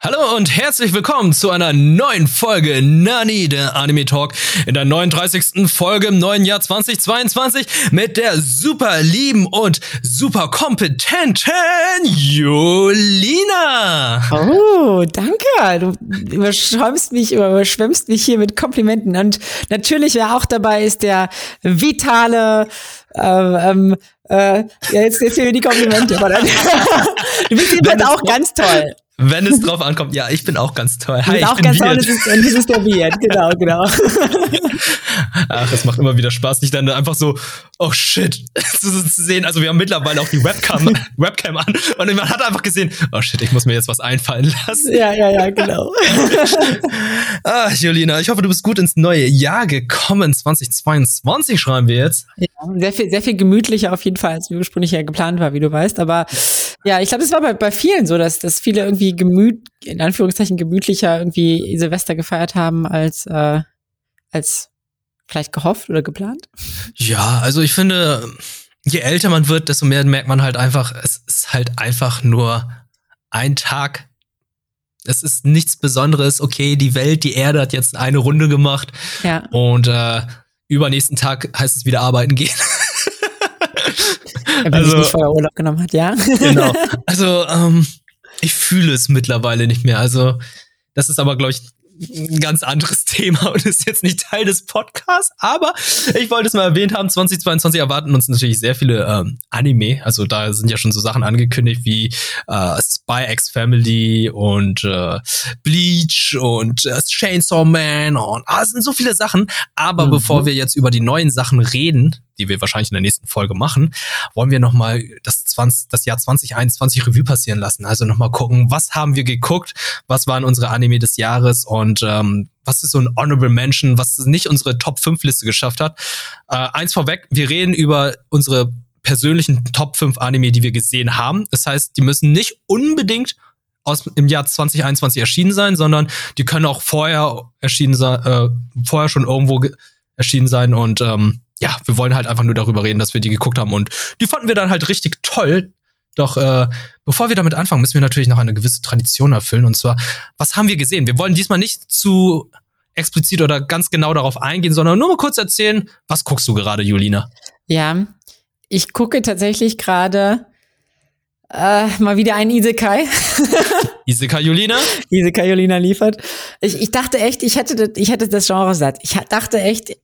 Hallo und herzlich willkommen zu einer neuen Folge Nani, der Anime Talk, in der 39. Folge im neuen Jahr 2022 mit der super lieben und super kompetenten Julina. Oh, danke. Du überschwemmst mich, überschwemmst mich hier mit Komplimenten. Und natürlich, wer auch dabei ist, der vitale, äh, ähm, äh, ja, jetzt, jetzt hier die Komplimente. du bist jedenfalls auch ganz toll. Wenn es drauf ankommt, ja, ich bin auch ganz toll. Hi, ich auch bin ganz toll, das ist, das ist der Beard, genau, genau. Ach, es macht immer wieder Spaß, dich dann einfach so, oh shit, zu sehen. Also wir haben mittlerweile auch die Webcam, Webcam an und man hat einfach gesehen, oh shit, ich muss mir jetzt was einfallen lassen. Ja, ja, ja, genau. ah, Julina, ich hoffe, du bist gut ins neue Jahr gekommen. 2022 schreiben wir jetzt. Ja, sehr viel, sehr viel gemütlicher auf jeden Fall, als ursprünglich ja geplant war, wie du weißt. Aber ja, ich glaube, es war bei, bei vielen so, dass, dass viele irgendwie gemüt, in Anführungszeichen gemütlicher irgendwie Silvester gefeiert haben als, äh, als vielleicht gehofft oder geplant. Ja, also ich finde, je älter man wird, desto mehr merkt man halt einfach, es ist halt einfach nur ein Tag. Es ist nichts Besonderes. Okay, die Welt, die Erde hat jetzt eine Runde gemacht. Ja. Und äh, übernächsten Tag heißt es wieder arbeiten gehen. Wenn also, sich nicht vorher Urlaub genommen hat, ja. Genau. Also, ähm, ich fühle es mittlerweile nicht mehr. Also, das ist aber, glaube ich, ein ganz anderes Thema und ist jetzt nicht Teil des Podcasts, aber ich wollte es mal erwähnt haben, 2022 erwarten uns natürlich sehr viele ähm, Anime, also da sind ja schon so Sachen angekündigt wie äh, Spy X Family und äh, Bleach und äh, Chainsaw Man und ah, es sind so viele Sachen, aber mhm. bevor wir jetzt über die neuen Sachen reden, die wir wahrscheinlich in der nächsten Folge machen, wollen wir nochmal das, 20, das Jahr 2021 Revue passieren lassen. Also nochmal gucken, was haben wir geguckt, was waren unsere Anime des Jahres und ähm, was ist so ein Honorable Mention, was nicht unsere Top 5 Liste geschafft hat. Äh, eins vorweg, wir reden über unsere persönlichen Top 5 Anime, die wir gesehen haben. Das heißt, die müssen nicht unbedingt aus, im Jahr 2021 erschienen sein, sondern die können auch vorher erschienen sein, äh, vorher schon irgendwo erschienen sein und ähm, ja, wir wollen halt einfach nur darüber reden, dass wir die geguckt haben und die fanden wir dann halt richtig toll. Doch äh, bevor wir damit anfangen, müssen wir natürlich noch eine gewisse Tradition erfüllen. Und zwar, was haben wir gesehen? Wir wollen diesmal nicht zu explizit oder ganz genau darauf eingehen, sondern nur mal kurz erzählen, was guckst du gerade, Julina? Ja, ich gucke tatsächlich gerade äh, mal wieder ein Isekai. Isekai Julina? Isekai Julina liefert. Ich, ich dachte echt, ich hätte, das, ich hätte das Genre satt. Ich dachte echt,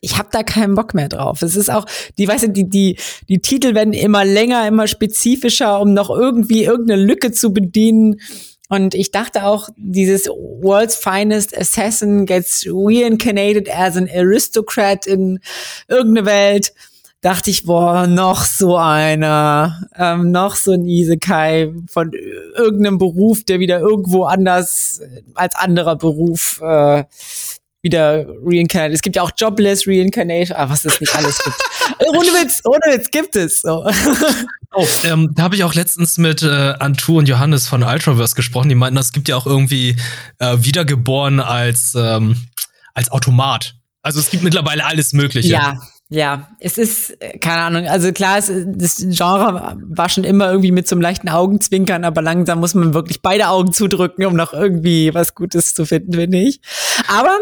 ich habe da keinen Bock mehr drauf. Es ist auch, die weißt du, die die die Titel werden immer länger, immer spezifischer, um noch irgendwie irgendeine Lücke zu bedienen. Und ich dachte auch, dieses World's Finest Assassin gets reincarnated as an aristocrat in irgendeine Welt. Dachte ich, boah, noch so einer, ähm, noch so ein Isekai von irgendeinem Beruf, der wieder irgendwo anders als anderer Beruf äh, wieder reincarnate. Es gibt ja auch Jobless Reincarnation, ah, was es nicht alles gibt. ohne Witz, ohne Witz gibt es. So. Oh, ähm, da habe ich auch letztens mit äh, Antu und Johannes von Ultraverse gesprochen. Die meinten, es gibt ja auch irgendwie äh, wiedergeboren als, ähm, als Automat. Also es gibt mittlerweile alles Mögliche. Ja, ja, es ist, äh, keine Ahnung, also klar, es, das Genre war schon immer irgendwie mit so einem leichten Augenzwinkern, aber langsam muss man wirklich beide Augen zudrücken, um noch irgendwie was Gutes zu finden, finde ich. Aber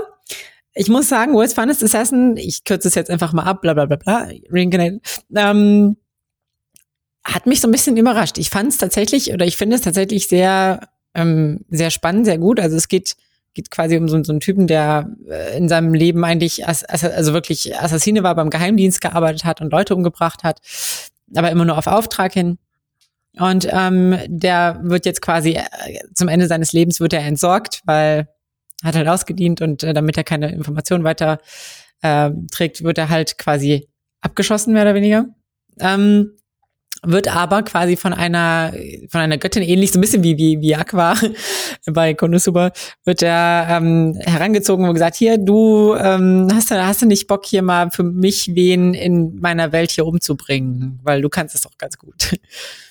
ich muss sagen, World's Finest Assassin, ich kürze es jetzt einfach mal ab, bla bla bla bla, ähm, hat mich so ein bisschen überrascht. Ich fand es tatsächlich, oder ich finde es tatsächlich sehr, ähm, sehr spannend, sehr gut. Also es geht, geht quasi um so, so einen Typen, der äh, in seinem Leben eigentlich, also wirklich Assassine war, beim Geheimdienst gearbeitet hat und Leute umgebracht hat, aber immer nur auf Auftrag hin. Und ähm, der wird jetzt quasi äh, zum Ende seines Lebens wird er entsorgt, weil hat halt ausgedient und äh, damit er keine Informationen weiter äh, trägt, wird er halt quasi abgeschossen, mehr oder weniger. Ähm, wird aber quasi von einer von einer Göttin ähnlich so ein bisschen wie wie wie Aqua bei Konosuba wird er ähm, herangezogen und gesagt hier du ähm, hast du hast du nicht Bock hier mal für mich wen in meiner Welt hier umzubringen? Weil du kannst es doch ganz gut.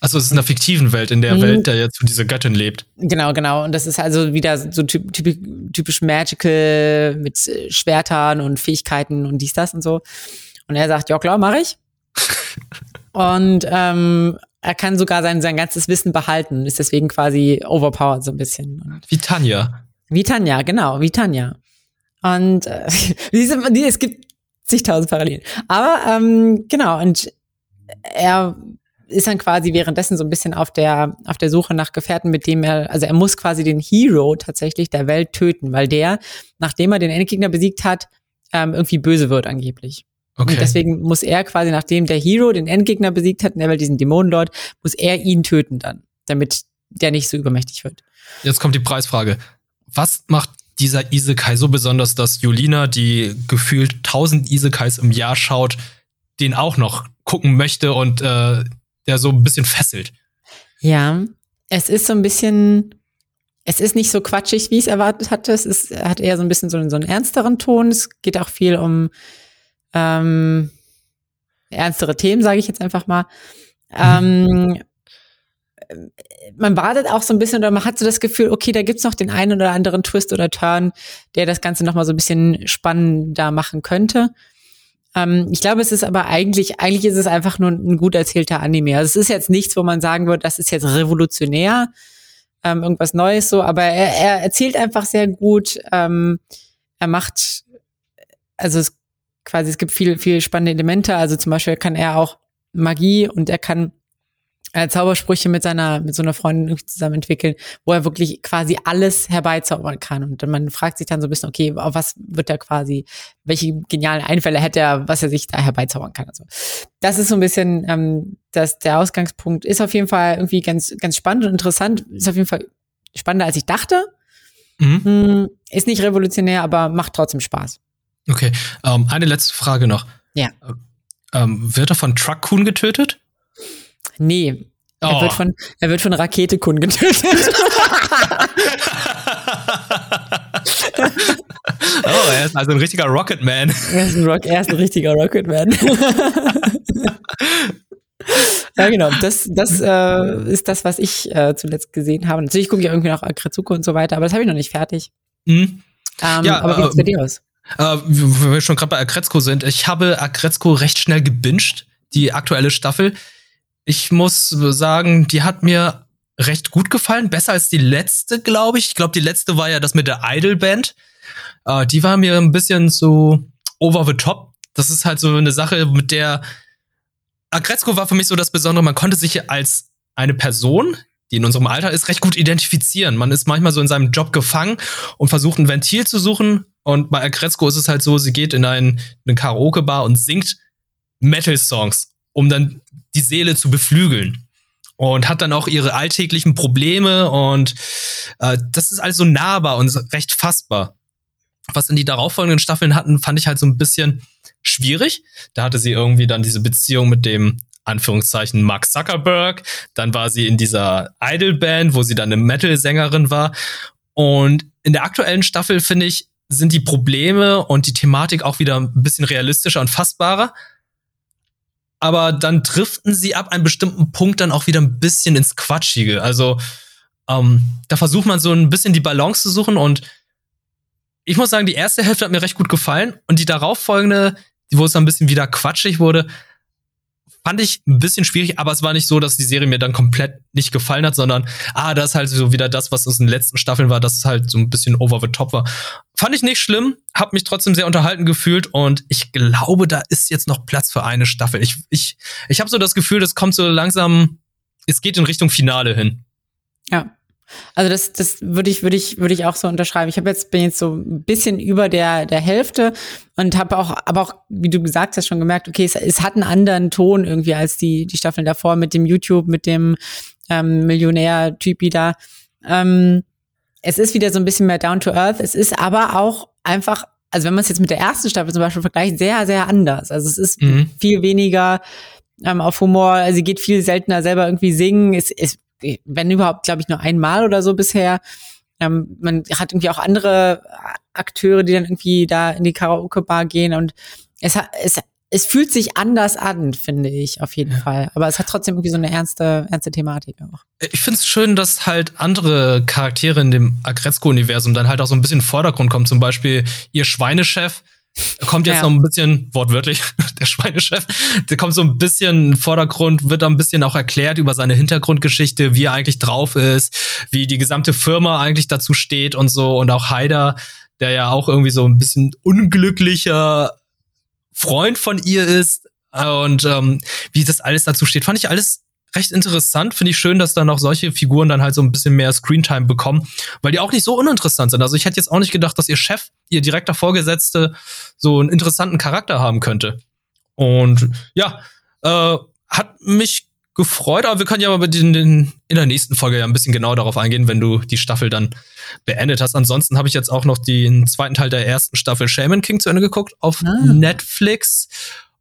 Also es ist in einer fiktiven Welt in der mhm. Welt der jetzt diese Göttin lebt. Genau genau. Und das ist also wieder so typisch, typisch magical mit Schwertern und Fähigkeiten und dies das und so. Und er sagt ja klar mache ich Und ähm, er kann sogar sein, sein ganzes Wissen behalten, ist deswegen quasi overpowered so ein bisschen. Und Wie Tanja. wie Tanja, genau, wie Tanja. Und äh, diese, die, es gibt zigtausend Parallelen. Aber ähm, genau, und er ist dann quasi währenddessen so ein bisschen auf der, auf der Suche nach Gefährten, mit dem er, also er muss quasi den Hero tatsächlich der Welt töten, weil der, nachdem er den Endgegner besiegt hat, ähm, irgendwie böse wird angeblich. Okay. Und deswegen muss er quasi, nachdem der Hero den Endgegner besiegt hat, Welt diesen Dämonenlord, muss er ihn töten dann, damit der nicht so übermächtig wird. Jetzt kommt die Preisfrage. Was macht dieser Isekai so besonders, dass Julina, die gefühlt 1000 Isekais im Jahr schaut, den auch noch gucken möchte und äh, der so ein bisschen fesselt? Ja, es ist so ein bisschen, es ist nicht so quatschig, wie ich es erwartet hatte. Es ist, hat eher so ein bisschen so, einen- so einen ernsteren Ton. Es geht auch viel um ähm, ernstere Themen, sage ich jetzt einfach mal. Ähm, man wartet auch so ein bisschen oder man hat so das Gefühl, okay, da gibt's noch den einen oder anderen Twist oder Turn, der das Ganze nochmal so ein bisschen spannender machen könnte. Ähm, ich glaube, es ist aber eigentlich, eigentlich ist es einfach nur ein gut erzählter Anime. Also es ist jetzt nichts, wo man sagen würde, das ist jetzt revolutionär, ähm, irgendwas Neues so, aber er, er erzählt einfach sehr gut. Ähm, er macht, also es quasi, es gibt viel, viel spannende Elemente. Also zum Beispiel kann er auch Magie und er kann äh, Zaubersprüche mit seiner, mit so einer Freundin zusammen entwickeln, wo er wirklich quasi alles herbeizaubern kann. Und dann man fragt sich dann so ein bisschen, okay, auf was wird er quasi, welche genialen Einfälle hätte er, was er sich da herbeizaubern kann. Also das ist so ein bisschen, ähm, das, der Ausgangspunkt ist auf jeden Fall irgendwie ganz, ganz spannend und interessant. Ist auf jeden Fall spannender, als ich dachte. Mhm. Hm, ist nicht revolutionär, aber macht trotzdem Spaß. Okay, ähm, eine letzte Frage noch. Ja. Ähm, wird er von Truck-Kun getötet? Nee. Er Oh. wird von, er wird von Raketekun getötet. oh, er ist also ein richtiger Rocketman. Er ist ein, Rock, er ist ein richtiger Rocketman. ja, genau. Das, das äh, ist das, was ich äh, zuletzt gesehen habe. Natürlich gucke ich irgendwie noch Akretsuko und so weiter, aber das habe ich noch nicht fertig. Mhm. Ähm, Ja, aber wie sieht's äh, bei dir aus? Äh, wo wir schon gerade bei Akretzko sind, ich habe Akretzko recht schnell gebinged, die aktuelle Staffel. Ich muss sagen, die hat mir recht gut gefallen, besser als die letzte, glaube ich. Ich glaube, die letzte war ja das mit der Idol Band. Äh, die war mir ein bisschen so over the top. Das ist halt so eine Sache, mit der Akretzko war für mich so das Besondere. Man konnte sich als eine Person, die in unserem Alter ist, recht gut identifizieren. Man ist manchmal so in seinem Job gefangen und versucht ein Ventil zu suchen. Und bei Akretzko ist es halt so, sie geht in ein, eine Karaoke-Bar und singt Metal-Songs, um dann die Seele zu beflügeln. Und hat dann auch ihre alltäglichen Probleme und äh, das ist also nahbar und recht fassbar. Was in die darauffolgenden Staffeln hatten, fand ich halt so ein bisschen schwierig. Da hatte sie irgendwie dann diese Beziehung mit dem Anführungszeichen Mark Zuckerberg. Dann war sie in dieser Idol-Band, wo sie dann eine Metal-Sängerin war. Und in der aktuellen Staffel, finde ich, sind die Probleme und die Thematik auch wieder ein bisschen realistischer und fassbarer. Aber dann driften sie ab einem bestimmten Punkt dann auch wieder ein bisschen ins Quatschige. Also ähm, da versucht man so ein bisschen die Balance zu suchen und ich muss sagen, die erste Hälfte hat mir recht gut gefallen und die darauffolgende, wo es dann ein bisschen wieder quatschig wurde, fand ich ein bisschen schwierig, aber es war nicht so, dass die Serie mir dann komplett nicht gefallen hat, sondern, ah, das ist halt so wieder das, was aus den letzten Staffeln war, dass es halt so ein bisschen over the top war. Fand ich nicht schlimm, hab mich trotzdem sehr unterhalten gefühlt und ich glaube, da ist jetzt noch Platz für eine Staffel. Ich, ich, ich habe so das Gefühl, das kommt so langsam, es geht in Richtung Finale hin. Ja. Also das, das würde ich, würde ich, würde ich auch so unterschreiben. Ich habe jetzt bin jetzt so ein bisschen über der der Hälfte und habe auch, aber auch, wie du gesagt hast, schon gemerkt, okay, es, es hat einen anderen Ton irgendwie als die die Staffeln davor mit dem YouTube, mit dem ähm, Millionär-Typi da. Ähm, es ist wieder so ein bisschen mehr down to earth. Es ist aber auch einfach, also wenn man es jetzt mit der ersten Staffel zum Beispiel vergleicht, sehr sehr anders. Also es ist Mhm. viel weniger ähm, auf Humor. Sie geht viel seltener selber irgendwie singen. Es, es wenn überhaupt, glaube ich, nur einmal oder so bisher. Ähm, man hat irgendwie auch andere Akteure, die dann irgendwie da in die Karaoke-Bar gehen und es, es, es fühlt sich anders an, finde ich, auf jeden. Fall. Aber es hat trotzdem irgendwie so eine ernste, ernste Thematik auch. Ich finde es schön, dass halt andere Charaktere in dem Agretzko-Universum dann halt auch so ein bisschen in den Vordergrund kommen. Zum Beispiel ihr Schweinechef, kommt jetzt Ja. noch ein bisschen, wortwörtlich, der Schweinechef, der kommt so ein bisschen in Vordergrund, wird da ein bisschen auch erklärt über seine Hintergrundgeschichte, wie er eigentlich drauf ist, wie die gesamte Firma eigentlich dazu steht und so. Und auch Haider, der ja auch irgendwie so ein bisschen unglücklicher Freund von ihr ist. Und ähm, wie das alles dazu steht, fand ich alles recht interessant. Finde ich schön, dass dann auch solche Figuren dann halt so ein bisschen mehr Screentime bekommen, weil die auch nicht so uninteressant sind. Also ich hätte jetzt auch nicht gedacht, dass ihr Chef, ihr direkter Vorgesetzte, so einen interessanten Charakter haben könnte. Und ja, äh, hat mich gefreut, aber wir können ja mal mit den, den, in der nächsten Folge ja ein bisschen genauer darauf eingehen, wenn du die Staffel dann beendet hast. Ansonsten habe ich jetzt auch noch den zweiten Teil der ersten Staffel Shaman King zu Ende geguckt auf Ah. Netflix.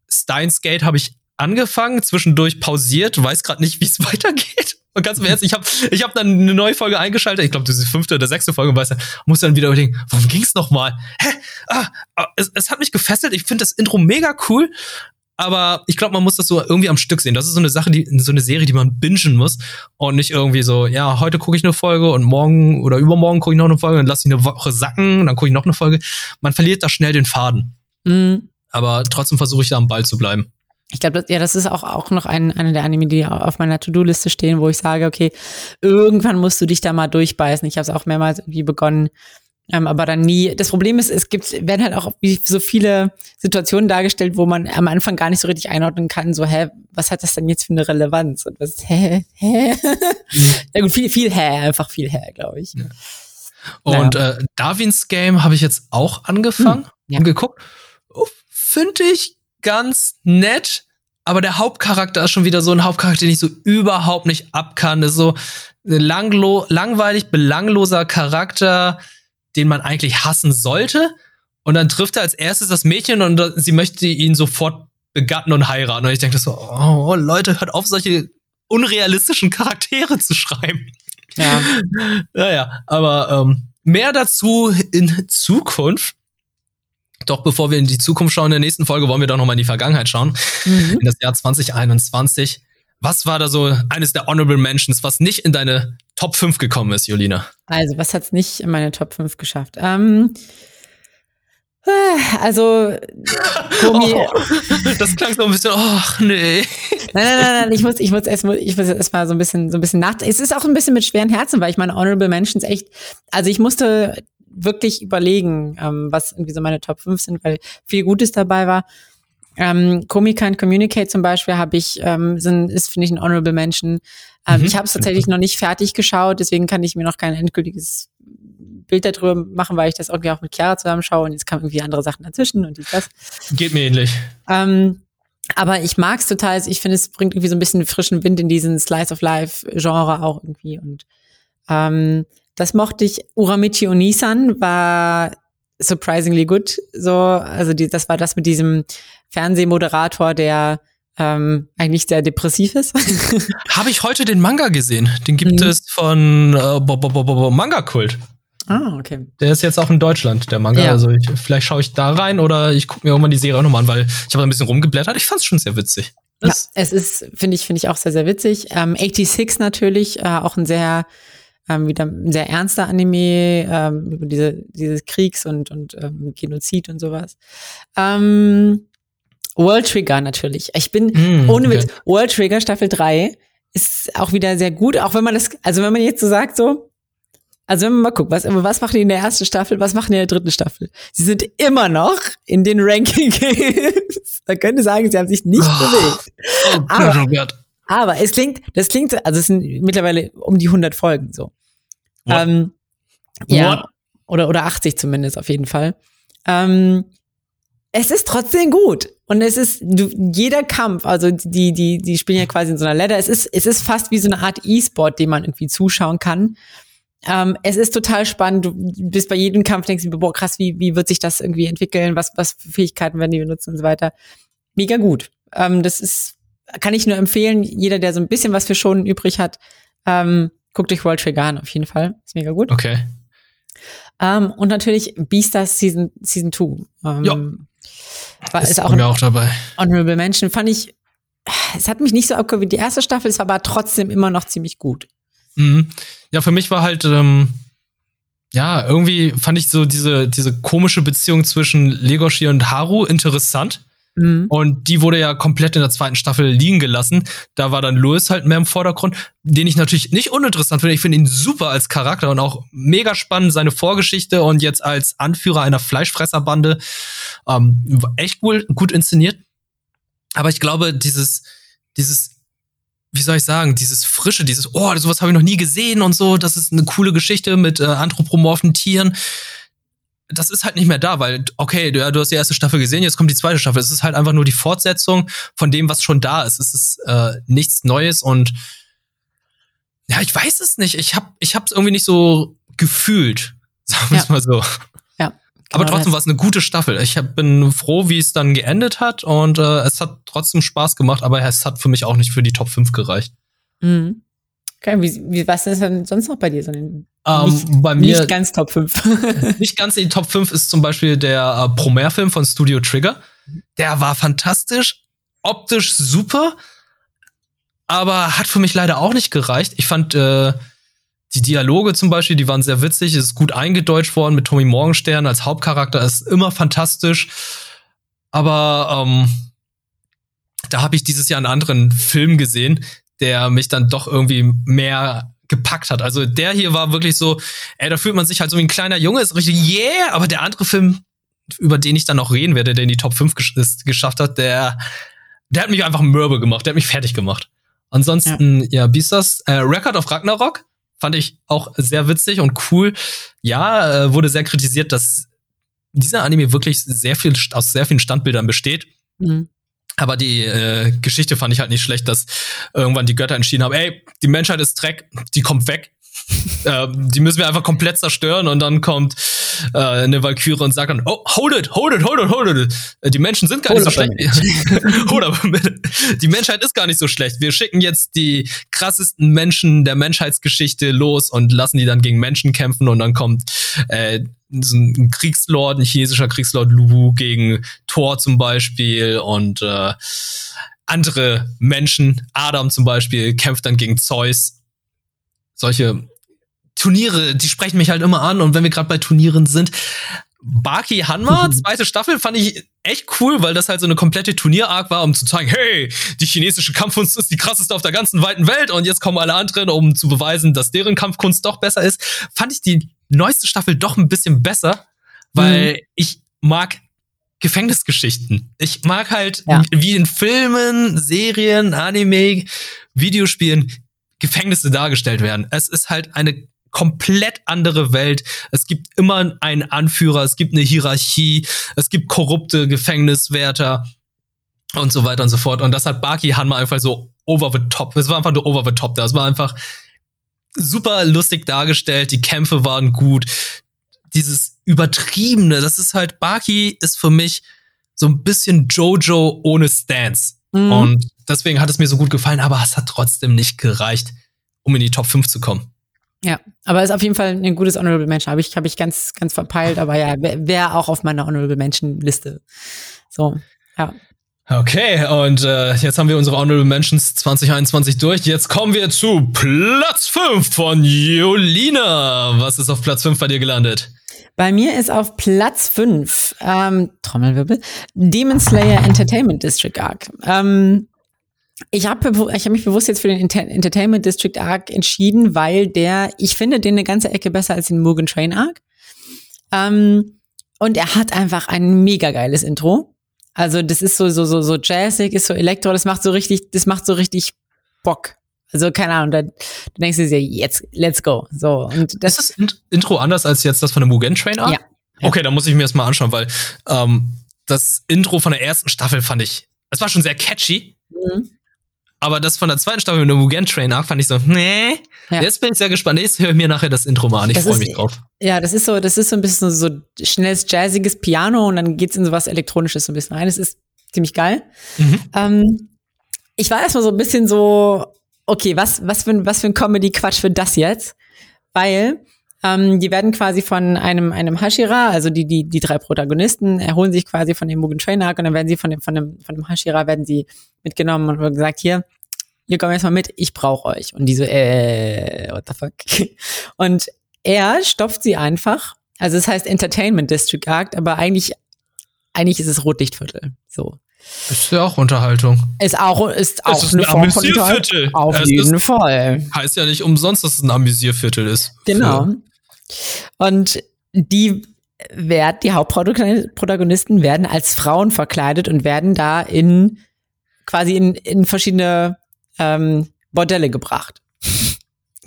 Steins Gate habe ich angefangen, zwischendurch pausiert, weiß gerade nicht, wie es weitergeht. Und ganz im Ernst, ich habe ich hab dann eine neue Folge eingeschaltet, ich glaube, das ist die fünfte oder sechste Folge, weiß, dann, muss dann wieder überlegen, worum ging's noch mal? Hä? Ah, ah, es, es hat mich gefesselt, ich finde das Intro mega cool, aber ich glaube, man muss das so irgendwie am Stück sehen. Das ist so eine Sache, die so eine Serie, die man bingen muss und nicht irgendwie so, ja, heute gucke ich eine Folge und morgen oder übermorgen gucke ich noch eine Folge und lasse ich eine Woche sacken und dann gucke ich noch eine Folge. Man verliert da schnell den Faden, Mhm. aber trotzdem versuche ich da am Ball zu bleiben. Ich glaube, das, ja, das ist auch, auch noch ein, einer der Anime, die auf meiner To-Do-Liste stehen, wo ich sage, okay, irgendwann musst du dich da mal durchbeißen. Ich habe es auch mehrmals irgendwie begonnen, ähm, aber dann nie. Das Problem ist, es gibt, werden halt auch so viele Situationen dargestellt, wo man am Anfang gar nicht so richtig einordnen kann, so, hä, was hat das denn jetzt für eine Relevanz? Und was, hä, hä? ja gut, viel, viel hä, einfach viel hä, glaube ich. Und äh, Darwins Game habe ich jetzt auch angefangen Hm, ja. und geguckt. Oh, Finde ich ganz nett, aber der Hauptcharakter ist schon wieder so ein Hauptcharakter, den ich so überhaupt nicht ab kann. Das ist so ein langlo langweilig, belangloser Charakter, den man eigentlich hassen sollte. Und dann trifft er als erstes das Mädchen und sie möchte ihn sofort begatten und heiraten. Und ich denke so, oh, Leute, hört auf, solche unrealistischen Charaktere zu schreiben. Ja. Naja, aber ähm, mehr dazu in Zukunft. Doch bevor wir in die Zukunft schauen, in der nächsten Folge wollen wir doch noch mal in die Vergangenheit schauen. Mhm. In das Jahr 2021. Was war da so eines der Honorable Mentions, was nicht in deine Top 5 gekommen ist, Jolina? Also, was hat's nicht in meine Top 5 geschafft? Ähm, äh, also, Komi, Oh, das klang so ein bisschen, ach nee. Nein, nein, nein, nein, ich muss, ich muss erst, ich muss erst mal so ein bisschen, so ein bisschen nach. Es ist auch ein bisschen mit schweren Herzen, weil ich meine Honorable Mentions echt, also ich musste wirklich überlegen, ähm, was irgendwie so meine Top 5 sind, weil viel Gutes dabei war. Ähm, Komi Can't Communicate zum Beispiel habe ich, ähm, sind, ist, finde ich, ein Honorable Mention. Ähm, Mhm. Ich habe es tatsächlich noch nicht fertig geschaut, deswegen kann ich mir noch kein endgültiges Bild darüber machen, weil ich das irgendwie auch mit Chiara zusammen schaue und jetzt kamen irgendwie andere Sachen dazwischen und dies, das. Geht mir ähnlich. Ähm, aber ich mag's total. Ich finde, es bringt irgendwie so ein bisschen frischen Wind in diesen Slice of Life Genre auch irgendwie. Und ähm, das mochte ich. Uramichi Onisan war surprisingly good. So, also die, das war das mit diesem Fernsehmoderator, der ähm, eigentlich sehr depressiv ist. Habe ich heute den Manga gesehen. Den gibt Mhm. es von äh, Bo- Bo- Bo- Bo- Manga Kult. ah, okay. Der ist jetzt auch in Deutschland, der Manga. Ja. Also ich, vielleicht schaue ich da rein oder ich gucke mir irgendwann die Serie auch nochmal an, weil ich habe ein bisschen rumgeblättert. Ich fand es schon sehr witzig. Ja, Das, es ist, finde ich, finde ich auch sehr, sehr witzig. Ähm, 86 natürlich, äh, auch ein sehr, ähm, wieder ein sehr ernster Anime ähm, über diese, dieses Kriegs- und, und ähm, Genozid und sowas. Ähm, World Trigger natürlich. Ich bin, Mm, ohne okay. Witz, World Trigger Staffel 3 ist auch wieder sehr gut, auch wenn man das, also wenn man jetzt so sagt, so, also wenn man mal guckt, was, was machen die in der ersten Staffel, was machen die in der dritten Staffel? Sie sind immer noch in den Ranking Games. Man könnte sagen, sie haben sich nicht Oh. bewegt. Oh Aber- oh Gott. Aber es klingt, das klingt, so- also es sind mittlerweile um die 100 Folgen so. What? Ähm, ja, What? oder, oder 80 zumindest auf jeden Fall. Ähm, es ist trotzdem gut. Und es ist, du, jeder Kampf, also die, die, die spielen ja quasi in so einer Ladder. Es ist, es ist fast wie so eine Art E-Sport, dem man irgendwie zuschauen kann. Ähm, es ist total spannend. Du bist bei jedem Kampf denkst du, boah, krass, wie, wie wird sich das irgendwie entwickeln? Was, was für Fähigkeiten werden die benutzen und so weiter. Mega gut. Ähm, das ist, kann ich nur empfehlen. Jeder, der so ein bisschen was für Schonen übrig hat, ähm, guckt euch World Trigger an, auf jeden Fall. Ist mega gut. Okay. Ähm, und natürlich Beastars Season, Season 2. Ähm, Ja. War, Ist, ist auch auch dabei. Honorable Mention. Fand ich, es hat mich nicht so abgeholt wie die erste Staffel, es war aber trotzdem immer noch ziemlich gut. Mhm. Ja, für mich war halt, ähm, ja, irgendwie fand ich so diese, diese komische Beziehung zwischen Legoshi und Haru interessant. Mhm. Und die wurde ja komplett in der zweiten Staffel liegen gelassen. Da war dann Louis halt mehr im Vordergrund, den ich natürlich nicht uninteressant finde. Ich finde ihn super als Charakter und auch mega spannend, seine Vorgeschichte und jetzt als Anführer einer Fleischfresserbande. Ähm, echt gut, gut inszeniert. Aber ich glaube, dieses, dieses wie soll ich sagen, dieses Frische, dieses, oh, sowas habe ich noch nie gesehen und so, das ist eine coole Geschichte mit äh, anthropomorphen Tieren. Das ist halt nicht mehr da, weil, okay, du, ja, du hast die erste Staffel gesehen, jetzt kommt die zweite Staffel. Es ist halt einfach nur die Fortsetzung von dem, was schon da ist. Es ist äh, nichts Neues und ja, ich weiß es nicht. Ich hab, ich hab's irgendwie nicht so gefühlt, sagen wir es ja. mal so. Aber genau trotzdem war es eine gute Staffel. Ich hab, bin froh, wie es dann geendet hat und äh, es hat trotzdem Spaß gemacht, aber es hat für mich auch nicht für die Top 5 gereicht. Mhm. Okay, wie, wie, was ist denn sonst noch bei dir? So um, nicht, bei mir, nicht ganz Top 5. nicht ganz in die Top 5 ist zum Beispiel der äh, Promare-Film von Studio Trigger. Der war fantastisch, optisch super, aber hat für mich leider auch nicht gereicht. Ich fand äh, die Dialoge zum Beispiel, die waren sehr witzig, es ist gut eingedeutscht worden mit Tommy Morgenstern als Hauptcharakter, ist immer fantastisch. Aber ähm, da habe ich dieses Jahr einen anderen Film gesehen, der mich dann doch irgendwie mehr gepackt hat. Also der hier war wirklich so, ey, da fühlt man sich halt so wie ein kleiner Junge, ist richtig yeah, aber der andere Film, über den ich dann noch reden werde, der in die Top 5 gesch geschafft hat, der, der hat mich einfach mürbe gemacht, der hat mich fertig gemacht. Ansonsten, ja, ja Beastars, äh, Record of Ragnarok, Fand ich auch sehr witzig und cool. Ja, äh, wurde sehr kritisiert, dass dieser Anime wirklich sehr viel aus sehr vielen Standbildern besteht. Mhm. Aber die äh, Geschichte fand ich halt nicht schlecht, dass irgendwann die Götter entschieden haben, ey, die Menschheit ist Dreck, die kommt weg. äh, die müssen wir einfach komplett zerstören und dann kommt äh, eine Valkyrie und sagt dann, oh, hold it, hold it, hold it, hold it. Äh, die Menschen sind gar hold nicht so schlecht. Oder die Menschheit ist gar nicht so schlecht. Wir schicken jetzt die krassesten Menschen der Menschheitsgeschichte los und lassen die dann gegen Menschen kämpfen und dann kommt äh, so ein Kriegslord, ein chinesischer Kriegslord Lu gegen Thor zum Beispiel und äh, andere Menschen, Adam zum Beispiel, kämpft dann gegen Zeus. Solche Turniere, die sprechen mich halt immer an. Und wenn wir gerade bei Turnieren sind, Baki Hanma, zweite Staffel, fand ich echt cool, weil das halt so eine komplette Turnier-Arc war, um zu zeigen, hey, die chinesische Kampfkunst ist die krasseste auf der ganzen weiten Welt und jetzt kommen alle anderen, um zu beweisen, dass deren Kampfkunst doch besser ist. Fand ich die neueste Staffel doch ein bisschen besser, weil mhm. ich mag Gefängnisgeschichten. Ich mag halt, ja. wie in Filmen, Serien, Anime, Videospielen Gefängnisse dargestellt werden. Es ist halt eine komplett andere Welt. Es gibt immer einen Anführer, es gibt eine Hierarchie, es gibt korrupte Gefängniswärter und so weiter und so fort. Und das hat Baki Hanma einfach so over the top. Es war einfach nur over the top. Das war einfach super lustig dargestellt. Die Kämpfe waren gut. Dieses übertriebene, das ist halt Baki ist für mich so ein bisschen Jojo ohne Stance. Mhm. Und deswegen hat es mir so gut gefallen, aber es hat trotzdem nicht gereicht, um in die Top 5 zu kommen. Ja, aber ist auf jeden Fall ein gutes Honorable Mention. Habe ich, hab ich ganz, ganz verpeilt, aber ja, wäre wär auch auf meiner Honorable Mention Liste. So, ja. Okay, und äh, jetzt haben wir unsere Honorable Mentions 2021 durch. Jetzt kommen wir zu Platz 5 von Jolina. Was ist auf Platz 5 bei dir gelandet? Bei mir ist auf Platz 5, ähm, Trommelwirbel, Demon Slayer Entertainment District Arc. Ähm, ich habe ich hab mich bewusst jetzt für den Entertainment District Arc entschieden, weil der, ich finde den eine ganze Ecke besser als den Mugen Train Arc. Ähm, und er hat einfach ein mega geiles Intro. Also das ist so so so so jazzig, ist so elektro, das macht so richtig, das macht so richtig Bock. Also keine Ahnung, da, du denkst dir jetzt let's go. So und das ist das Intro anders als jetzt das von der Mugen Train Arc. Ja. Okay, dann muss ich mir das mal anschauen, weil ähm, das Intro von der ersten Staffel fand ich, es war schon sehr catchy. Mhm. Aber das von der zweiten Staffel mit dem Mugen Train Arc fand ich so, nee. Ja. Jetzt bin ich sehr gespannt. Jetzt höre mir nachher das Intro mal an. Ich freue mich drauf. Ja, das ist so, das ist so ein bisschen so schnelles, jazziges Piano und dann geht's in sowas Elektronisches so ein bisschen rein. Das ist ziemlich geil. Mhm. Ähm, ich war erstmal so ein bisschen so, okay, was, was für, was für ein Comedy-Quatsch für das jetzt? Weil ähm, die werden quasi von einem, einem Hashira, also die, die, die drei Protagonisten, erholen sich quasi von dem Mugen Train Arc und dann werden sie von dem, von dem, von dem Hashira werden sie mitgenommen und gesagt, hier, ihr kommt erstmal mit, ich brauche euch. Und die so, äh, what the fuck? Und er stopft sie einfach. Also es heißt Entertainment District Arc, aber eigentlich, eigentlich ist es Rotlichtviertel. So. Ist ja auch Unterhaltung. Ist auch, ist auch ist eine ein Form von Amüsierviertel. Auf Es jeden ist- Fall. Heißt ja nicht umsonst, dass es ein Amüsierviertel ist. Genau. Und die werden, die Hauptprotagonisten werden als Frauen verkleidet und werden da in quasi in, in verschiedene ähm, Bordelle gebracht.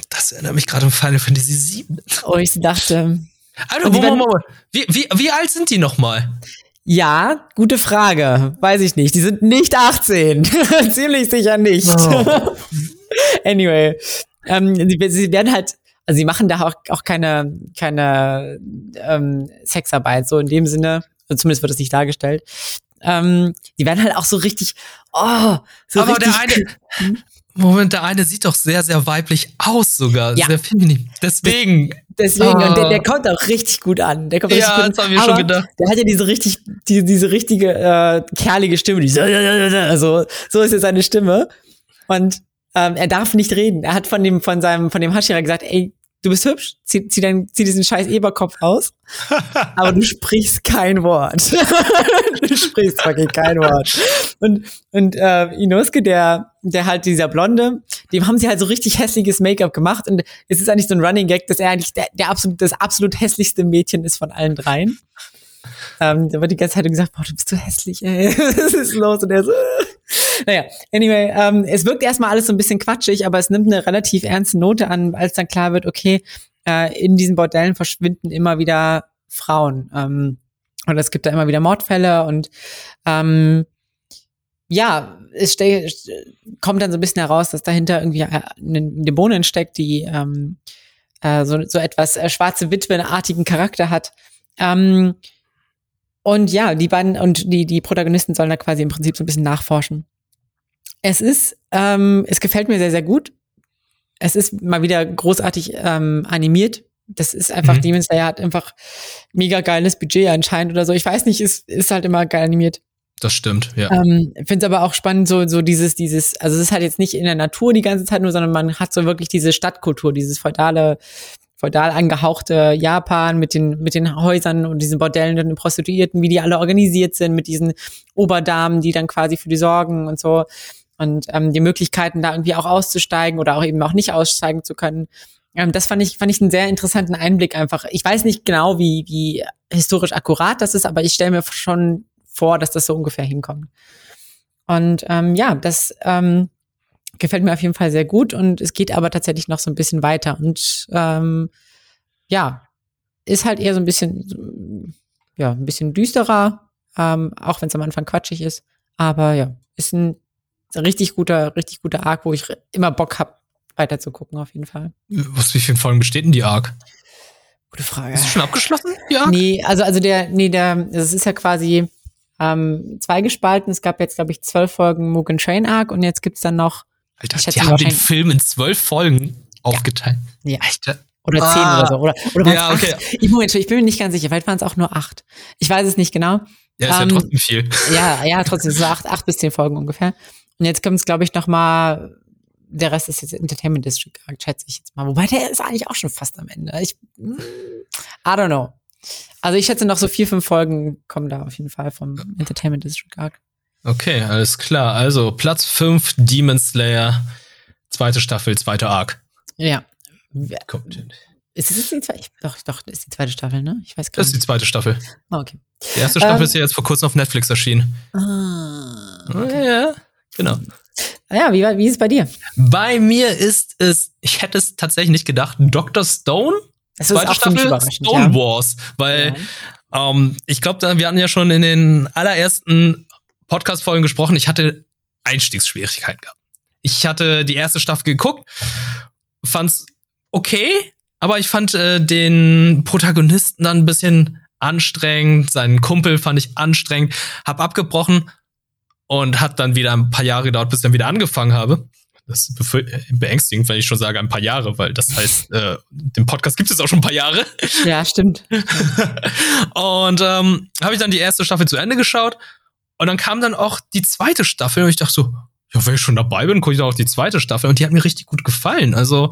Das erinnert mich gerade an Final Fantasy VII. Und ich dachte, die Moment, werden- Moment. Wie, wie, wie alt sind die nochmal? ja, gute Frage. Weiß ich nicht. Die sind nicht 18. Ziemlich sicher nicht. Oh. anyway. Ähm, sie, sie werden halt, also sie machen da auch, auch keine, keine ähm, Sexarbeit, so in dem Sinne, also zumindest wird das nicht dargestellt. Ähm, die werden halt auch so richtig, oh, so Aber richtig. der eine, Moment, der eine sieht doch sehr, sehr weiblich aus sogar. Ja. Sehr feminin. Deswegen. Deswegen, und der, Ah. der kommt auch richtig gut an. Der kommt Ja, richtig gut an. das hab ich Aber schon gedacht. Der hat ja diese richtig, die, diese richtige äh, kerlige Stimme, die so, also, so ist jetzt seine Stimme. Und ähm, er darf nicht reden. Er hat von dem, von seinem, von dem Hashira gesagt, ey, du bist hübsch, zieh, zieh, dein, zieh diesen scheiß Eberkopf aus, aber du sprichst kein Wort. du sprichst fucking kein Wort. Und, und äh, Inosuke, der, der halt dieser Blonde, dem haben sie halt so richtig hässliches Make-up gemacht und es ist eigentlich so ein Running Gag, dass er eigentlich der, der absolut, das absolut hässlichste Mädchen ist von allen dreien. Ähm, da wird die ganze Zeit gesagt, boah, du bist so hässlich, ey. Was ist los? Und er so, äh. Naja, anyway, ähm, es wirkt erstmal alles so ein bisschen quatschig, aber es nimmt eine relativ ernste Note an, als dann klar wird, okay, äh, in diesen Bordellen verschwinden immer wieder Frauen. Ähm, und es gibt da immer wieder Mordfälle und ähm, ja, es kommt dann so ein bisschen heraus, dass dahinter irgendwie äh, eine Dämonin steckt, die ähm, äh, so, so etwas äh, schwarze Witwenartigen Charakter hat. Ähm, und ja, die beiden und die, die Protagonisten sollen da quasi im Prinzip so ein bisschen nachforschen. Es ist, ähm, es gefällt mir sehr, sehr gut. Es ist mal wieder großartig ähm, animiert. Das ist einfach, Mhm. Demon Slayer hat einfach mega geiles Budget anscheinend oder so. Ich weiß nicht, ist, ist halt immer geil animiert. Das stimmt, ja. Ähm, Finde es aber auch spannend, so, so dieses, dieses, also es ist halt jetzt nicht in der Natur die ganze Zeit nur, sondern man hat so wirklich diese Stadtkultur, dieses feudale, feudal angehauchte Japan mit den, mit den Häusern und diesen Bordellen und den Prostituierten, wie die alle organisiert sind, mit diesen Oberdamen, die dann quasi für die sorgen und so. Und ähm, die Möglichkeiten, da irgendwie auch auszusteigen oder auch eben auch nicht aussteigen zu können. Ähm, das fand ich, fand ich einen sehr interessanten Einblick einfach. Ich weiß nicht genau, wie, wie historisch akkurat das ist, aber ich stelle mir schon vor, dass das so ungefähr hinkommt. Und ähm, ja, das ähm, gefällt mir auf jeden Fall sehr gut und es geht aber tatsächlich noch so ein bisschen weiter und ähm, ja, ist halt eher so ein bisschen, ja, ein bisschen düsterer, ähm, auch wenn es am Anfang quatschig ist. Aber ja, ist ein richtig guter, richtig guter Arc, wo ich immer Bock hab, weiter zu gucken, auf jeden Fall. Was, wie viele Folgen besteht denn die Arc? Gute Frage. Ist schon abgeschlossen? Ja. Nee, also, also der, nee, der, es ist ja quasi ähm, zweigespalten. Es gab jetzt, glaube ich, zwölf Folgen Mugen Train Arc und jetzt gibt's dann noch, Alter, Ich die haben den Film in zwölf Folgen aufgeteilt. ja, Alter. oder Ah. zehn oder so. Oder, oder Ja, okay. acht? Ich, Moment, ich bin mir nicht ganz sicher, vielleicht waren es auch nur acht. Ich weiß es nicht genau. Ja, ist Ähm, ja trotzdem viel. Ja, ja, trotzdem, so acht, acht bis zehn Folgen ungefähr. Und jetzt kommt es, glaube ich, noch mal. Der Rest ist jetzt Entertainment District, schätze ich jetzt mal. Wobei der ist eigentlich auch schon fast am Ende. Ich, mm, I don't know. Also ich schätze noch so vier, fünf Folgen kommen da auf jeden Fall vom Entertainment District Arc. Okay, alles klar. Also Platz 5, Demon Slayer, zweite Staffel, zweiter Arc. Ja. Kommt. Ist es die zweite? Doch, doch, das ist die zweite Staffel, ne? Ich weiß gar Das ist die nicht. zweite Staffel. Ah, okay. Die erste Staffel Ähm. ist ja jetzt vor kurzem auf Netflix erschienen. Ah, okay. Ja, genau. Ja, wie, wie ist es bei dir? Bei mir ist es, ich hätte es tatsächlich nicht gedacht, Dr. Stone, Das ist zweite Staffel. Stone Ja. Wars. Weil ähm, ich glaube, wir hatten ja schon in den allerersten Podcast-Folgen gesprochen, ich hatte Einstiegsschwierigkeiten gehabt. Ich hatte die erste Staffel geguckt, fand's okay, aber ich fand äh, den Protagonisten dann ein bisschen anstrengend, seinen Kumpel fand ich anstrengend, hab abgebrochen und hat dann wieder ein paar Jahre gedauert, bis ich dann wieder angefangen habe. Das ist beängstigend, wenn ich schon sage ein paar Jahre, weil das heißt, äh, den Podcast gibt es auch schon ein paar Jahre. Ja, stimmt. und ähm, habe ich dann die erste Staffel zu Ende geschaut und dann kam dann auch die zweite Staffel und ich dachte so, ja, wenn ich schon dabei bin, gucke ich dann auch die zweite Staffel und die hat mir richtig gut gefallen. Also,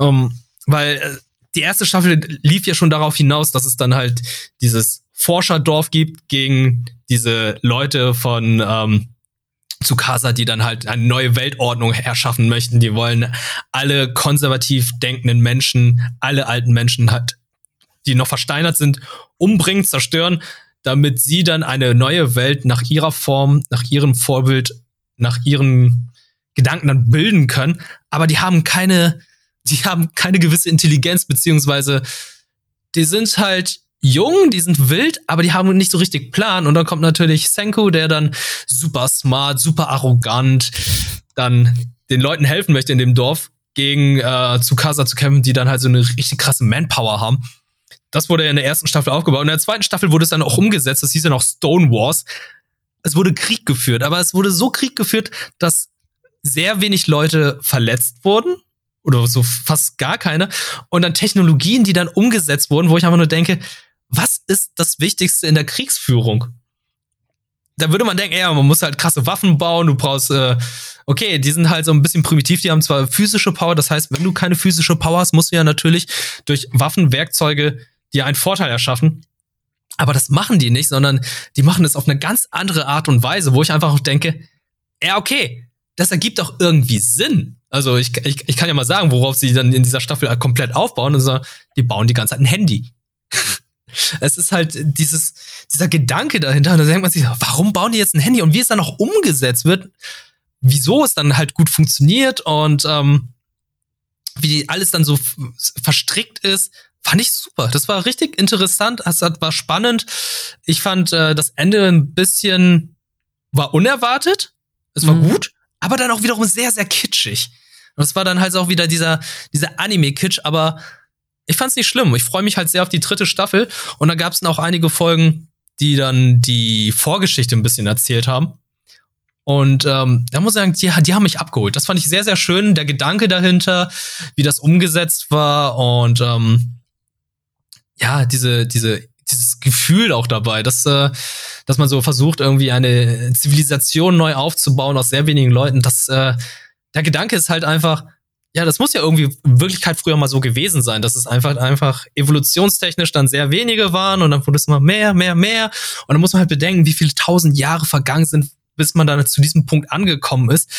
ähm, weil äh, die erste Staffel lief ja schon darauf hinaus, dass es dann halt dieses Forscherdorf gibt gegen diese Leute von ähm, Tsukasa, die dann halt eine neue Weltordnung erschaffen möchten. Die wollen alle konservativ denkenden Menschen, alle alten Menschen halt, die noch versteinert sind, umbringen, zerstören, damit sie dann eine neue Welt nach ihrer Form, nach ihrem Vorbild, nach ihren Gedanken dann bilden können. Aber die haben keine, die haben keine gewisse Intelligenz, beziehungsweise die sind halt jung, die sind wild, aber die haben nicht so richtig Plan. Und dann kommt natürlich Senku, der dann super smart, super arrogant dann den Leuten helfen möchte in dem Dorf, gegen äh, Tsukasa zu kämpfen, die dann halt so eine richtig krasse Manpower haben. Das wurde ja in der ersten Staffel aufgebaut. Und in der zweiten Staffel wurde es dann auch umgesetzt. Das hieß ja noch Stone Wars. Es wurde Krieg geführt, aber es wurde so Krieg geführt, dass sehr wenig Leute verletzt wurden oder so fast gar keine. Und dann Technologien, die dann umgesetzt wurden, wo ich einfach nur denke, was ist das Wichtigste in der Kriegsführung? Da würde man denken, ja, man muss halt krasse Waffen bauen, du brauchst, äh, okay, die sind halt so ein bisschen primitiv, die haben zwar physische Power, das heißt, wenn du keine physische Power hast, musst du ja natürlich durch Waffen, Werkzeuge dir einen Vorteil erschaffen. Aber das machen die nicht, sondern die machen es auf eine ganz andere Art und Weise, wo ich einfach auch denke, ja, okay, das ergibt doch irgendwie Sinn. Also ich, ich, ich kann ja mal sagen, worauf sie dann in dieser Staffel komplett aufbauen. Also die bauen die ganze Zeit ein Handy. Es ist halt dieses, dieser Gedanke dahinter. Und da denkt man sich, warum bauen die jetzt ein Handy? Und wie es dann auch umgesetzt wird, wieso es dann halt gut funktioniert und ähm, wie alles dann so verstrickt ist, fand ich super. Das war richtig interessant, es war spannend. Ich fand äh, das Ende ein bisschen war unerwartet. Es war mhm. gut, aber dann auch wiederum sehr, sehr kitschig. Und es war dann halt auch wieder dieser, dieser Anime-Kitsch, aber ich fand's nicht schlimm. Ich freue mich halt sehr auf die dritte Staffel. Und da gab es auch einige Folgen, die dann die Vorgeschichte ein bisschen erzählt haben. Und ähm, da muss ich sagen, die, die haben mich abgeholt. Das fand ich sehr, sehr schön. Der Gedanke dahinter, wie das umgesetzt war und ähm, ja, diese, diese, dieses Gefühl auch dabei, dass, äh, dass man so versucht, irgendwie eine Zivilisation neu aufzubauen aus sehr wenigen Leuten. Das, äh, der Gedanke ist halt einfach, ja, das muss ja irgendwie in Wirklichkeit früher mal so gewesen sein, dass es einfach, einfach evolutionstechnisch dann sehr wenige waren und dann wurde es immer mehr, mehr, mehr. Und dann muss man halt bedenken, wie viele tausend Jahre vergangen sind, bis man dann zu diesem Punkt angekommen ist.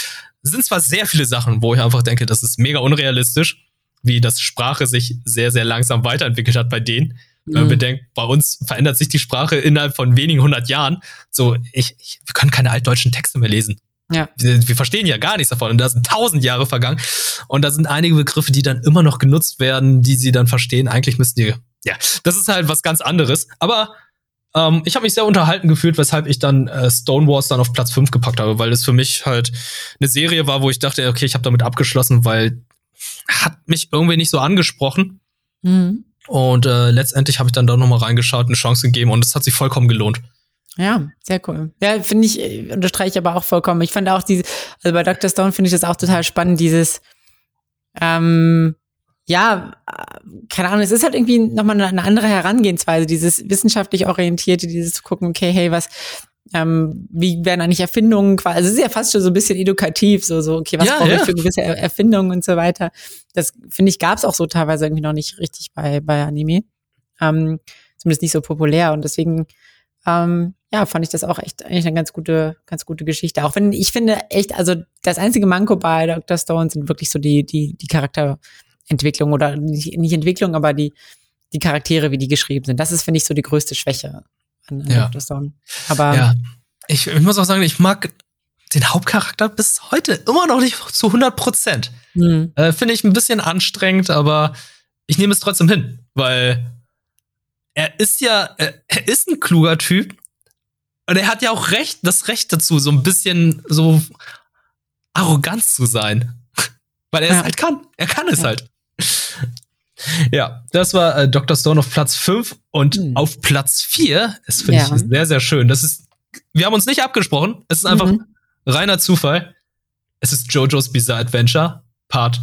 Es sind zwar sehr viele Sachen, wo ich einfach denke, das ist mega unrealistisch, wie das Sprache sich sehr, sehr langsam weiterentwickelt hat bei denen. Wenn man mhm. bedenkt, bei uns verändert sich die Sprache innerhalb von wenigen hundert Jahren. So, ich, ich wir können keine altdeutschen Texte mehr lesen. Ja. Wir, wir, verstehen ja gar nichts davon. Und da sind tausend Jahre vergangen. Und da sind einige Begriffe, die dann immer noch genutzt werden, die sie dann verstehen. Eigentlich müssten die, ja, das ist halt was ganz anderes. Aber ähm, ich habe mich sehr unterhalten gefühlt, weshalb ich dann äh, Stone Wars dann auf Platz 5 gepackt habe, weil es für mich halt eine Serie war, wo ich dachte, okay, ich habe damit abgeschlossen, weil hat mich irgendwie nicht so angesprochen. Mhm. Und äh, letztendlich habe ich dann doch noch mal reingeschaut, eine Chance gegeben und es hat sich vollkommen gelohnt. Ja, sehr cool. Ja, finde ich, äh, unterstreiche ich aber auch vollkommen. Ich fand auch diese, also bei Dr. Stone finde ich das auch total spannend, dieses, ähm, ja, äh, keine Ahnung, es ist halt irgendwie nochmal eine andere Herangehensweise, dieses wissenschaftlich orientierte, dieses zu gucken, okay, hey, was, ähm, wie werden eigentlich Erfindungen quasi, also es ist ja fast schon so ein bisschen edukativ, so, so, okay, was ja, brauche ja. ich für gewisse Erfindungen und so weiter. Das, finde ich, gab es auch so teilweise irgendwie noch nicht richtig bei, bei Anime. Ähm, zumindest nicht so populär und deswegen, ähm, ja, fand ich das auch echt eigentlich eine ganz gute, ganz gute Geschichte. Auch wenn ich finde echt, also das einzige Manko bei Dr. Stone sind wirklich so die, die, die Charakterentwicklung oder nicht, nicht Entwicklung, aber die, die Charaktere, wie die geschrieben sind. Das ist, finde ich, so die größte Schwäche an, an ja. Dr. Stone. Aber ja. ich, ich muss auch sagen, ich mag den Hauptcharakter bis heute immer noch nicht zu 100 Prozent. Mhm. Äh, finde ich ein bisschen anstrengend, aber ich nehme es trotzdem hin, weil er ist ja, er ist ein kluger Typ, und er hat ja auch recht, das Recht dazu, so ein bisschen so arrogant zu sein. Weil er ja. es halt kann. Er kann es ja. halt. Ja, das war äh, Dr. Stone auf Platz 5 und mhm. auf Platz 4, das finde ja. ich sehr, sehr schön. Das ist, wir haben uns nicht abgesprochen. Es ist einfach mhm. reiner Zufall. Es ist JoJo's Bizarre Adventure, Part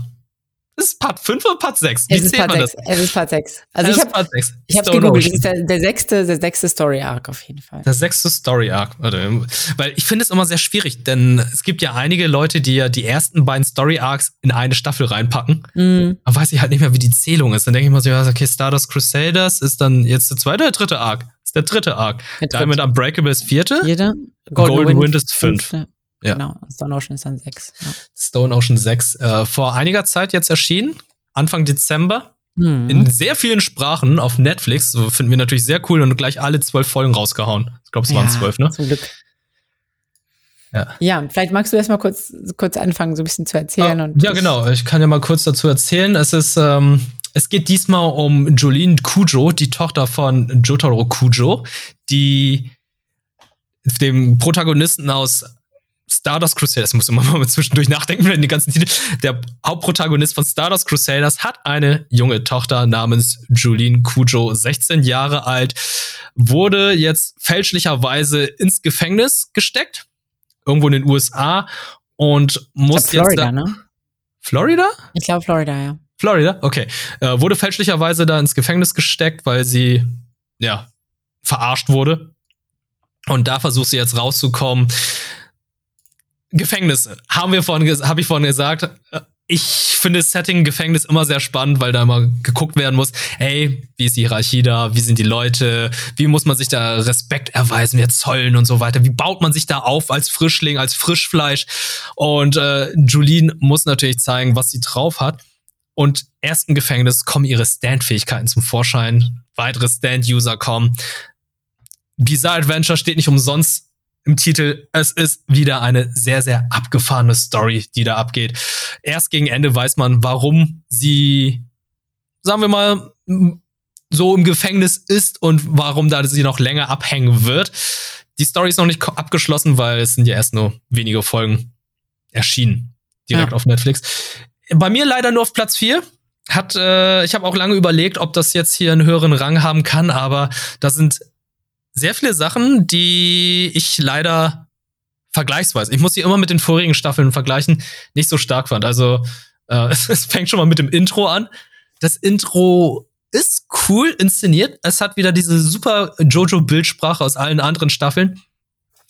Ist Part 5 oder Part 6? Wie es ist Part 6. Es ist Part 6. Also es ich habe ich habe gegoogelt, das ist der, der, sechste, der sechste Story Arc auf jeden Fall. Der sechste Story Arc, weil ich finde es immer sehr schwierig, denn es gibt ja einige Leute, die ja die ersten beiden Story Arcs in eine Staffel reinpacken. Mhm. Da weiß ich halt nicht mehr, wie die Zählung ist. Dann denke ich mir so, ja, okay, Stardust Crusaders ist dann jetzt der zweite oder dritte Arc? Ist der dritte Arc. Der Diamond Unbreakable ist vierte. Vierte. Golden, Golden Wind, Wind ist fünf. fünfte. Ja. Genau, Stone Ocean ist dann sechs. Ja. Stone Ocean 6. Äh, vor einiger Zeit jetzt erschienen, Anfang Dezember. Mhm. In sehr vielen Sprachen auf Netflix. So finden wir natürlich sehr cool und gleich alle zwölf Folgen rausgehauen. Ich glaube, es waren zwölf, ne? Zum Glück. Ja. ja, vielleicht magst du erst mal kurz, kurz anfangen, so ein bisschen zu erzählen. Ah, ja, genau. Ich kann ja mal kurz dazu erzählen. Es ist, ähm, es geht diesmal um Jolene Kujo, die Tochter von Jotaro Kujo, die dem Protagonisten aus Stardust Crusaders, muss immer mal zwischendurch nachdenken, wenn die ganzen Titel. Der Hauptprotagonist von Stardust Crusaders hat eine junge Tochter namens Julene Kujo, 16 Jahre alt, wurde jetzt fälschlicherweise ins Gefängnis gesteckt, irgendwo in den USA und muss Florida, jetzt. Da, ne? Florida? Ich glaube Florida, ja. Florida, okay. Äh, wurde fälschlicherweise da ins Gefängnis gesteckt, weil sie, ja, verarscht wurde. Und da versucht sie jetzt rauszukommen. Gefängnisse. Haben wir vorhin, habe ich vorhin gesagt. Ich finde das Setting Gefängnis immer sehr spannend, weil da immer geguckt werden muss, hey, wie ist die Hierarchie da? Wie sind die Leute? Wie muss man sich da Respekt erweisen, jetzt Zollen und so weiter? Wie baut man sich da auf als Frischling, als Frischfleisch? Und äh, Julien muss natürlich zeigen, was sie drauf hat. Und erst im Gefängnis kommen ihre Stand-Fähigkeiten zum Vorschein. Weitere Stand-User kommen. Bizarre Adventure steht nicht umsonst im Titel. Es ist wieder eine sehr, sehr abgefahrene Story, die da abgeht. Erst gegen Ende weiß man, warum sie, sagen wir mal, so im Gefängnis ist und warum da sie noch länger abhängen wird. Die Story ist noch nicht abgeschlossen, weil es sind ja erst nur wenige Folgen erschienen. Direkt ja. auf Netflix. Bei mir leider nur auf Platz 4 hat äh, ich habe auch lange überlegt, ob das jetzt hier einen höheren Rang haben kann, aber da sind sehr viele Sachen, die ich leider vergleichsweise, ich muss sie immer mit den vorigen Staffeln vergleichen, nicht so stark fand. Also äh, es, fängt schon mal mit dem Intro an. Das Intro ist cool inszeniert. Es hat wieder diese super Jojo-Bildsprache aus allen anderen Staffeln.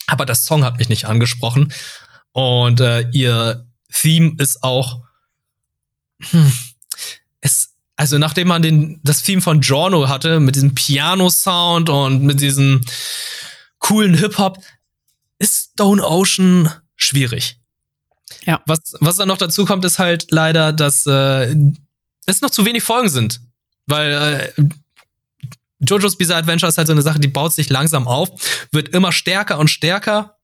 Aber das Song hat mich nicht angesprochen. Und äh, ihr Theme ist auch. Hm, es, also nachdem man den, das Theme von Giorno hatte, mit diesem Piano-Sound und mit diesem coolen Hip-Hop, ist Stone Ocean schwierig. Ja. Was, was dann noch dazu kommt, ist halt leider, dass äh, es noch zu wenig Folgen sind. Weil äh, JoJo's Bizarre Adventure ist halt so eine Sache, die baut sich langsam auf, wird immer stärker und stärker.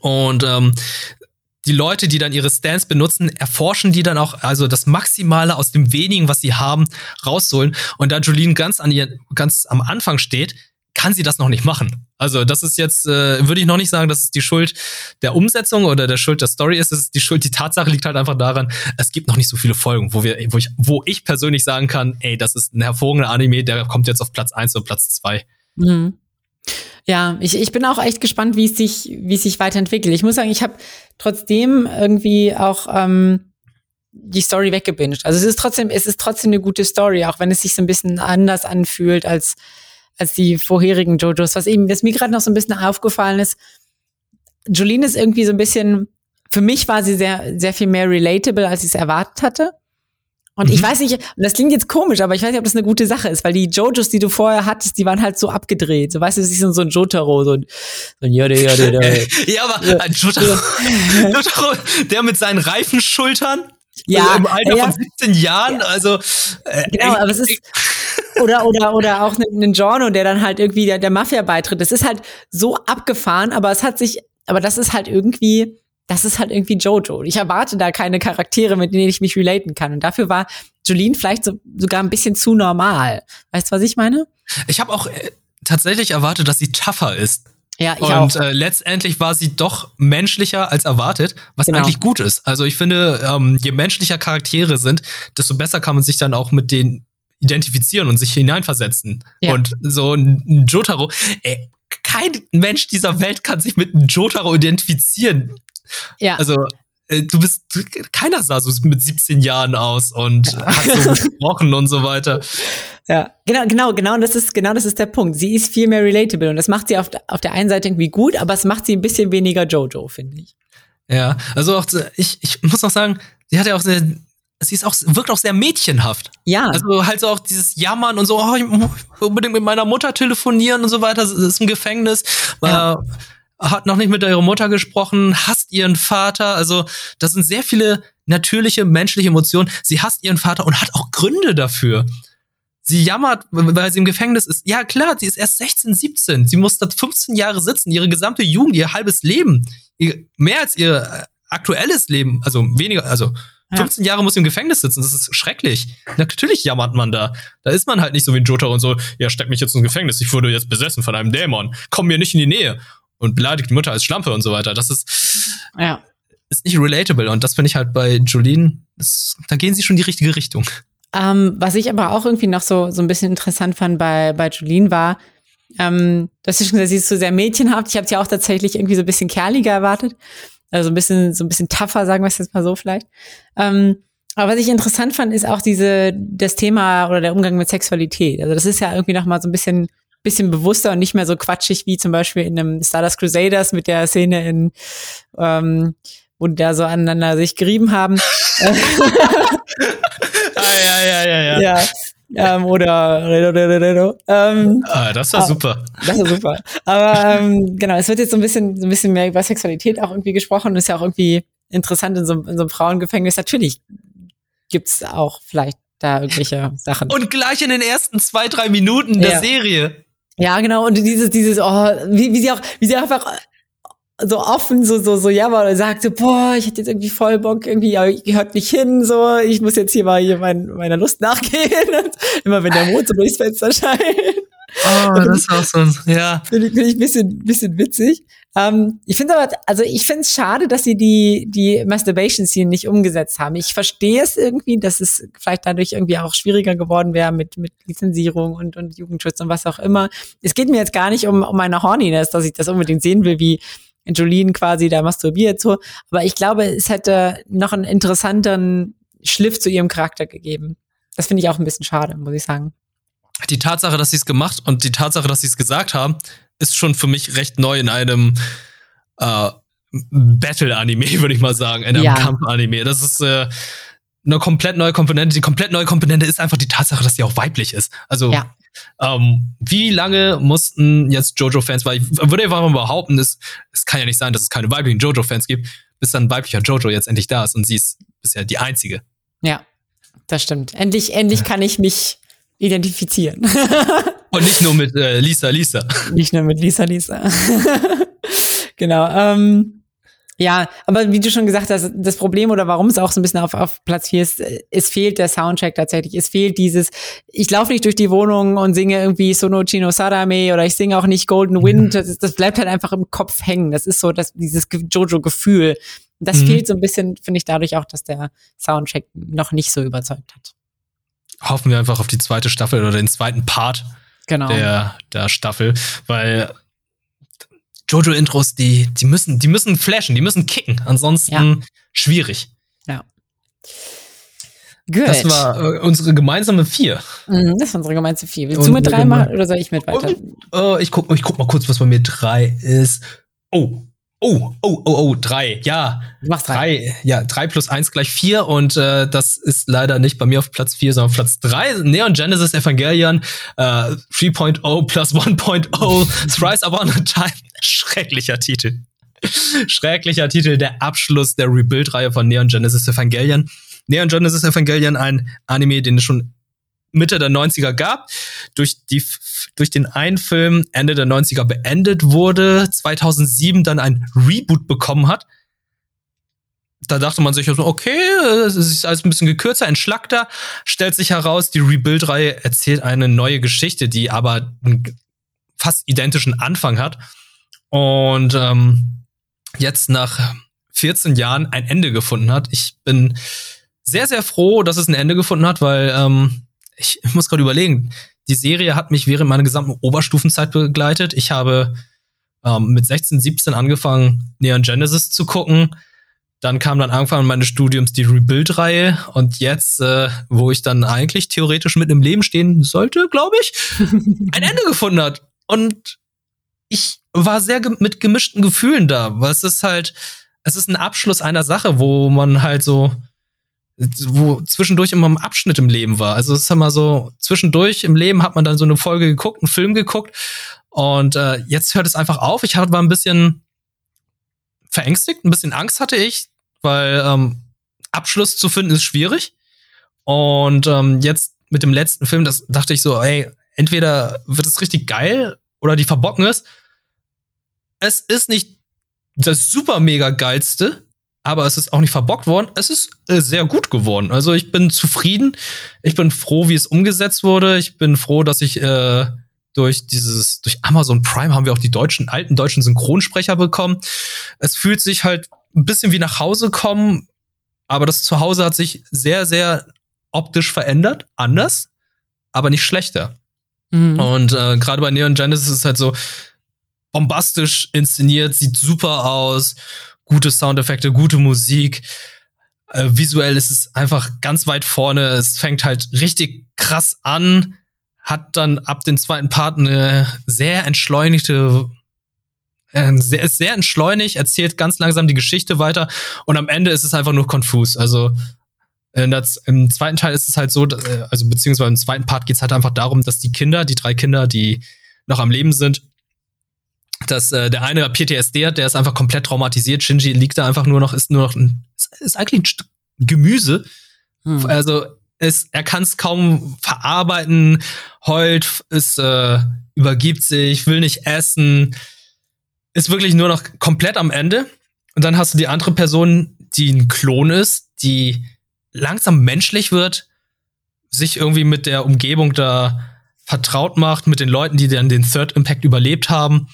Und ähm, die Leute, die dann ihre Stands benutzen, erforschen die dann auch, also das Maximale aus dem wenigen, was sie haben, rausholen. Und da Jolene ganz an ihr, ganz am Anfang steht, kann sie das noch nicht machen. Also das ist jetzt, äh, würde ich noch nicht sagen, dass es die Schuld der Umsetzung oder der Schuld der Story ist. Es ist die Schuld, die Tatsache liegt halt einfach daran, es gibt noch nicht so viele Folgen, wo wir, wo ich, wo ich persönlich sagen kann, ey, das ist ein hervorragender Anime, der kommt jetzt auf Platz eins oder Platz zwei. Mhm. Ja, ich, ich bin auch echt gespannt, wie es sich, wie es sich weiterentwickelt. Ich muss sagen, ich habe trotzdem irgendwie auch ähm, die Story weggebinged. Also es ist trotzdem, es ist trotzdem eine gute Story, auch wenn es sich so ein bisschen anders anfühlt als als die vorherigen JoJos. Was eben, was mir gerade noch so ein bisschen aufgefallen ist, Jolene ist irgendwie so ein bisschen, für mich war sie sehr, sehr viel mehr relatable, als ich es erwartet hatte. Und mhm. ich weiß nicht, das klingt jetzt komisch, aber ich weiß nicht, ob das eine gute Sache ist, weil die Jojos, die du vorher hattest, die waren halt so abgedreht. So, weißt du, das ist so ein Jotaro, so ein, so ein Jode, Jode, Jode. ja, aber ein Jotaro, Jotaro, der mit seinen reifen Schultern, ja, also im Alter ja, von 17 Jahren, ja. also äh, genau, aber es ist oder oder oder auch ein Giorno, der dann halt irgendwie der, der Mafia beitritt. Das ist halt so abgefahren, aber es hat sich, aber das ist halt irgendwie das ist halt irgendwie Jojo. Ich erwarte da keine Charaktere, mit denen ich mich relaten kann. Und dafür war Jolene vielleicht so, sogar ein bisschen zu normal. Weißt du, was ich meine? Ich habe auch äh, tatsächlich erwartet, dass sie tougher ist. Ja, ich und äh, letztendlich war sie doch menschlicher als erwartet, was genau. eigentlich gut ist. Also ich finde, ähm, je menschlicher Charaktere sind, desto besser kann man sich dann auch mit denen identifizieren und sich hineinversetzen. Ja. Und so ein Jotaro, ey, kein Mensch dieser Welt kann sich mit einem Jotaro identifizieren. Ja. Also äh, du bist, keiner sah so mit 17 Jahren aus und hat so gesprochen und so weiter. Ja, genau, genau, genau, und das ist, genau das ist der Punkt. Sie ist viel mehr relatable und das macht sie auf, auf der einen Seite irgendwie gut, aber es macht sie ein bisschen weniger Jojo, finde ich. Ja, also auch, ich, ich muss auch sagen, sie hat ja auch sehr, sie ist auch, wirkt auch sehr mädchenhaft. Ja. Also halt so auch dieses Jammern und so, oh, ich muss unbedingt mit meiner Mutter telefonieren und so weiter, das ist ein Gefängnis. Ja. Hat noch nicht mit ihrer Mutter gesprochen, hasst ihren Vater. Also, das sind sehr viele natürliche menschliche Emotionen. Sie hasst ihren Vater und hat auch Gründe dafür. Sie jammert, weil sie im Gefängnis ist. Ja, klar, sie ist erst 16, 17. Sie muss da 15 Jahre sitzen, ihre gesamte Jugend, ihr halbes Leben. Ihr, mehr als ihr aktuelles Leben, also weniger, also 15 Jahre muss im Gefängnis sitzen, das ist schrecklich. Natürlich jammert man da. Da ist man halt nicht so wie ein Jotaro und so, ja, steck mich jetzt ins Gefängnis, ich wurde jetzt besessen von einem Dämon, komm mir nicht in die Nähe und beleidigt die Mutter als Schlampe und so weiter. Das ist, ja. ist nicht relatable und das finde ich halt bei Jolene, das, da gehen sie schon in die richtige Richtung. Ähm, was ich aber auch irgendwie noch so, so ein bisschen interessant fand bei, bei Jolene war, ähm, das ist schon gesagt, sie ist so sehr mädchenhaft. Ich habe sie auch tatsächlich irgendwie so ein bisschen kerliger erwartet. Also ein bisschen, so ein bisschen tougher, sagen wir es jetzt mal so vielleicht. Ähm, aber was ich interessant fand, ist auch diese, das Thema oder der Umgang mit Sexualität. Also das ist ja irgendwie noch mal so ein bisschen, bisschen bewusster und nicht mehr so quatschig wie zum Beispiel in einem Stardust Crusaders mit der Szene in, ähm, wo da so aneinander sich gerieben haben. ah, ja, ja, ja, ja. ja ähm, oder Redo, Redo, Redo. Ähm, ah, das war ah, super. Das war super. Aber ähm, genau, es wird jetzt so ein bisschen, so ein bisschen mehr über Sexualität auch irgendwie gesprochen. ist ja auch irgendwie interessant in so, in so einem Frauengefängnis. Natürlich gibt's auch vielleicht da irgendwelche Sachen. Und gleich in den ersten zwei, drei Minuten der ja. Serie. Ja, genau. Und dieses, dieses, oh, wie, wie sie auch, wie sie einfach so offen, so, so, so jammer und sagt so, boah, ich hätte jetzt irgendwie voll Bock, irgendwie, aber ich gehört nicht hin, so, ich muss jetzt hier mal hier mein, meiner Lust nachgehen. Und immer wenn der Mond so durchs Fenster scheint. Oh, das auch so, ja. Finde ich, find ich ein bisschen, bisschen witzig. Ähm, ich finde aber, also ich finde es schade, dass sie die, die Masturbation-Scene nicht umgesetzt haben. Ich verstehe es irgendwie, dass es vielleicht dadurch irgendwie auch schwieriger geworden wäre mit, mit Lizenzierung und, und Jugendschutz und was auch immer. Es geht mir jetzt gar nicht um, um meine Horniness, dass ich das unbedingt sehen will, wie Jolene quasi da masturbiert so. Aber ich glaube, es hätte noch einen interessanteren Schliff zu ihrem Charakter gegeben. Das finde ich auch ein bisschen schade, muss ich sagen. Die Tatsache, dass sie es gemacht und die Tatsache, dass sie es gesagt haben, ist schon für mich recht neu in einem äh, Battle-Anime, würde ich mal sagen, in einem ja. Kampf-Anime. Das ist äh, eine komplett neue Komponente. Die komplett neue Komponente ist einfach die Tatsache, dass sie auch weiblich ist. Also ja. Ähm, wie lange mussten jetzt Jojo-Fans, weil ich würde einfach mal behaupten, es, es kann ja nicht sein, dass es keine weiblichen Jojo-Fans gibt, bis dann ein weiblicher Jojo jetzt endlich da ist und sie ist bisher die einzige. Ja, das stimmt. Endlich, endlich kann ich mich identifizieren. und nicht nur mit äh, Lisa, Lisa. Nicht nur mit Lisa, Lisa. genau. Ähm, ja, aber wie du schon gesagt hast, das Problem oder warum es auch so ein bisschen auf, auf Platz 4 ist, es fehlt der Soundtrack tatsächlich. Es fehlt dieses, ich laufe nicht durch die Wohnung und singe irgendwie Sono Chino Sadame oder ich singe auch nicht Golden Wind. Das, das bleibt halt einfach im Kopf hängen. Das ist so das, dieses Jojo-Gefühl. Das mhm. fehlt so ein bisschen, finde ich, dadurch auch, dass der Soundtrack noch nicht so überzeugt hat. Hoffen wir einfach auf die zweite Staffel oder den zweiten Part genau. der, der Staffel, weil Jojo-Intros, die, die müssen, die müssen flashen, die müssen kicken. Ansonsten ja. schwierig. Ja. Good. Das war äh, unsere gemeinsame vier. Mhm, das war unsere gemeinsame vier. Willst Und du mit drei machen oder soll ich mit weiter? Oh, ich, guck, ich guck mal kurz, was bei mir drei ist. Oh, Oh, oh, oh, oh, drei. Ja. Du machst drei. drei. Ja, drei plus eins gleich vier. Und äh, das ist leider nicht bei mir auf Platz vier, sondern auf Platz drei. Neon Genesis Evangelion äh, 3.0 plus 1.0 Thrice Upon a Time. Schrecklicher Titel. Schrecklicher Titel. Der Abschluss der Rebuild-Reihe von Neon Genesis Evangelion. Neon Genesis Evangelion, ein Anime, den es schon Mitte der 90er gab, durch, die, durch den einen Film Ende der 90er beendet wurde, 2007 dann ein Reboot bekommen hat. Da dachte man sich, okay, es ist alles ein bisschen gekürzer, entschlackter. Stellt sich heraus, die Rebuild-Reihe erzählt eine neue Geschichte, die aber einen fast identischen Anfang hat. Und ähm, jetzt nach 14 Jahren ein Ende gefunden hat. Ich bin sehr, sehr froh, dass es ein Ende gefunden hat, weil ähm, ich, ich muss gerade überlegen, die Serie hat mich während meiner gesamten Oberstufenzeit begleitet. Ich habe ähm, mit 16, 17 angefangen, Neon Genesis zu gucken. Dann kam dann Anfang meines Studiums die Rebuild-Reihe und jetzt, äh, wo ich dann eigentlich theoretisch mit im Leben stehen sollte, glaube ich, ein Ende gefunden hat. Und ich war sehr ge mit gemischten Gefühlen da, weil es ist halt, es ist ein Abschluss einer Sache, wo man halt so, wo zwischendurch immer ein Abschnitt im Leben war. Also es ist immer so, zwischendurch im Leben hat man dann so eine Folge geguckt, einen Film geguckt und äh, jetzt hört es einfach auf. Ich war ein bisschen verängstigt, ein bisschen Angst hatte ich, weil ähm, Abschluss zu finden ist schwierig. Und ähm, jetzt mit dem letzten Film, das dachte ich so, ey, entweder wird es richtig geil oder die verbocken es. Es ist nicht das super mega geilste, aber es ist auch nicht verbockt worden. Es ist äh, sehr gut geworden. Also ich bin zufrieden. Ich bin froh, wie es umgesetzt wurde. Ich bin froh, dass ich äh, durch dieses, durch Amazon Prime haben wir auch die deutschen, alten deutschen Synchronsprecher bekommen. Es fühlt sich halt ein bisschen wie nach Hause kommen, aber das Zuhause hat sich sehr, sehr optisch verändert, anders, aber nicht schlechter. Mhm. Und äh, gerade bei Neon Genesis ist es halt so bombastisch inszeniert, sieht super aus, gute Soundeffekte, gute Musik. Äh, visuell ist es einfach ganz weit vorne. Es fängt halt richtig krass an, hat dann ab dem zweiten Part eine sehr entschleunigte äh, sehr, ist sehr entschleunigt, erzählt ganz langsam die Geschichte weiter und am Ende ist es einfach nur konfus. Also das, im zweiten Teil ist es halt so, äh, also beziehungsweise im zweiten Part geht es halt einfach darum, dass die Kinder, die drei Kinder, die noch am Leben sind, dass äh, der eine PTSD hat, der ist einfach komplett traumatisiert. Shinji liegt da einfach nur noch, ist nur noch ein, ist eigentlich ein Gemüse. Hm. Also es, er kann es kaum verarbeiten, heult, es äh, übergibt sich, will nicht essen, ist wirklich nur noch komplett am Ende. Und dann hast du die andere Person, die ein Klon ist, die langsam menschlich wird, sich irgendwie mit der Umgebung da vertraut macht, mit den Leuten, die dann den Third Impact überlebt haben.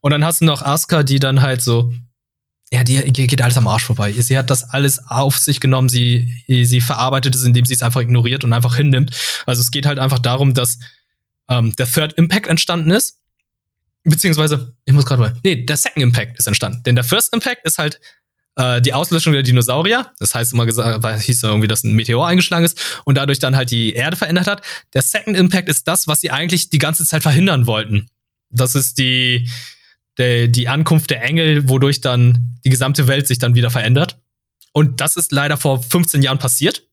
Und dann hast du noch Asuka, die dann halt so, ja, die, die geht alles am Arsch vorbei. Sie hat das alles auf sich genommen, sie, sie verarbeitet es, indem sie es einfach ignoriert und einfach hinnimmt. Also es geht halt einfach darum, dass ähm, der Third Impact entstanden ist Beziehungsweise, ich muss gerade mal. Nee, der Second Impact ist entstanden. Denn der First Impact ist halt äh, die Auslöschung der Dinosaurier. Das heißt immer gesagt, weil hieß irgendwie, dass ein Meteor eingeschlagen ist und dadurch dann halt die Erde verändert hat. Der Second Impact ist das, was sie eigentlich die ganze Zeit verhindern wollten. Das ist die, der, die Ankunft der Engel, wodurch dann die gesamte Welt sich dann wieder verändert. Und das ist leider vor 15 Jahren passiert.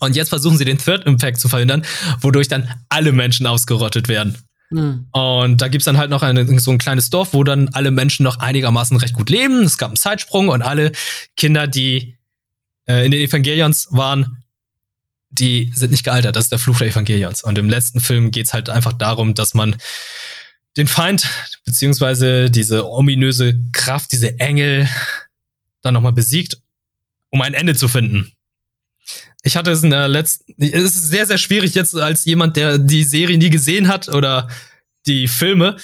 Und jetzt versuchen sie den Third Impact zu verhindern, wodurch dann alle Menschen ausgerottet werden. Mhm. Und da gibt's dann halt noch eine, so ein kleines Dorf, wo dann alle Menschen noch einigermaßen recht gut leben. Es gab einen Zeitsprung und alle Kinder, die äh, in den Evangelions waren, die sind nicht gealtert. Das ist der Fluch der Evangelions. Und im letzten Film geht's halt einfach darum, dass man den Feind, beziehungsweise diese ominöse Kraft, diese Engel, dann nochmal besiegt, um ein Ende zu finden. Ich hatte es in der letzten, es ist sehr, sehr schwierig jetzt als jemand, der die Serie nie gesehen hat oder die Filme.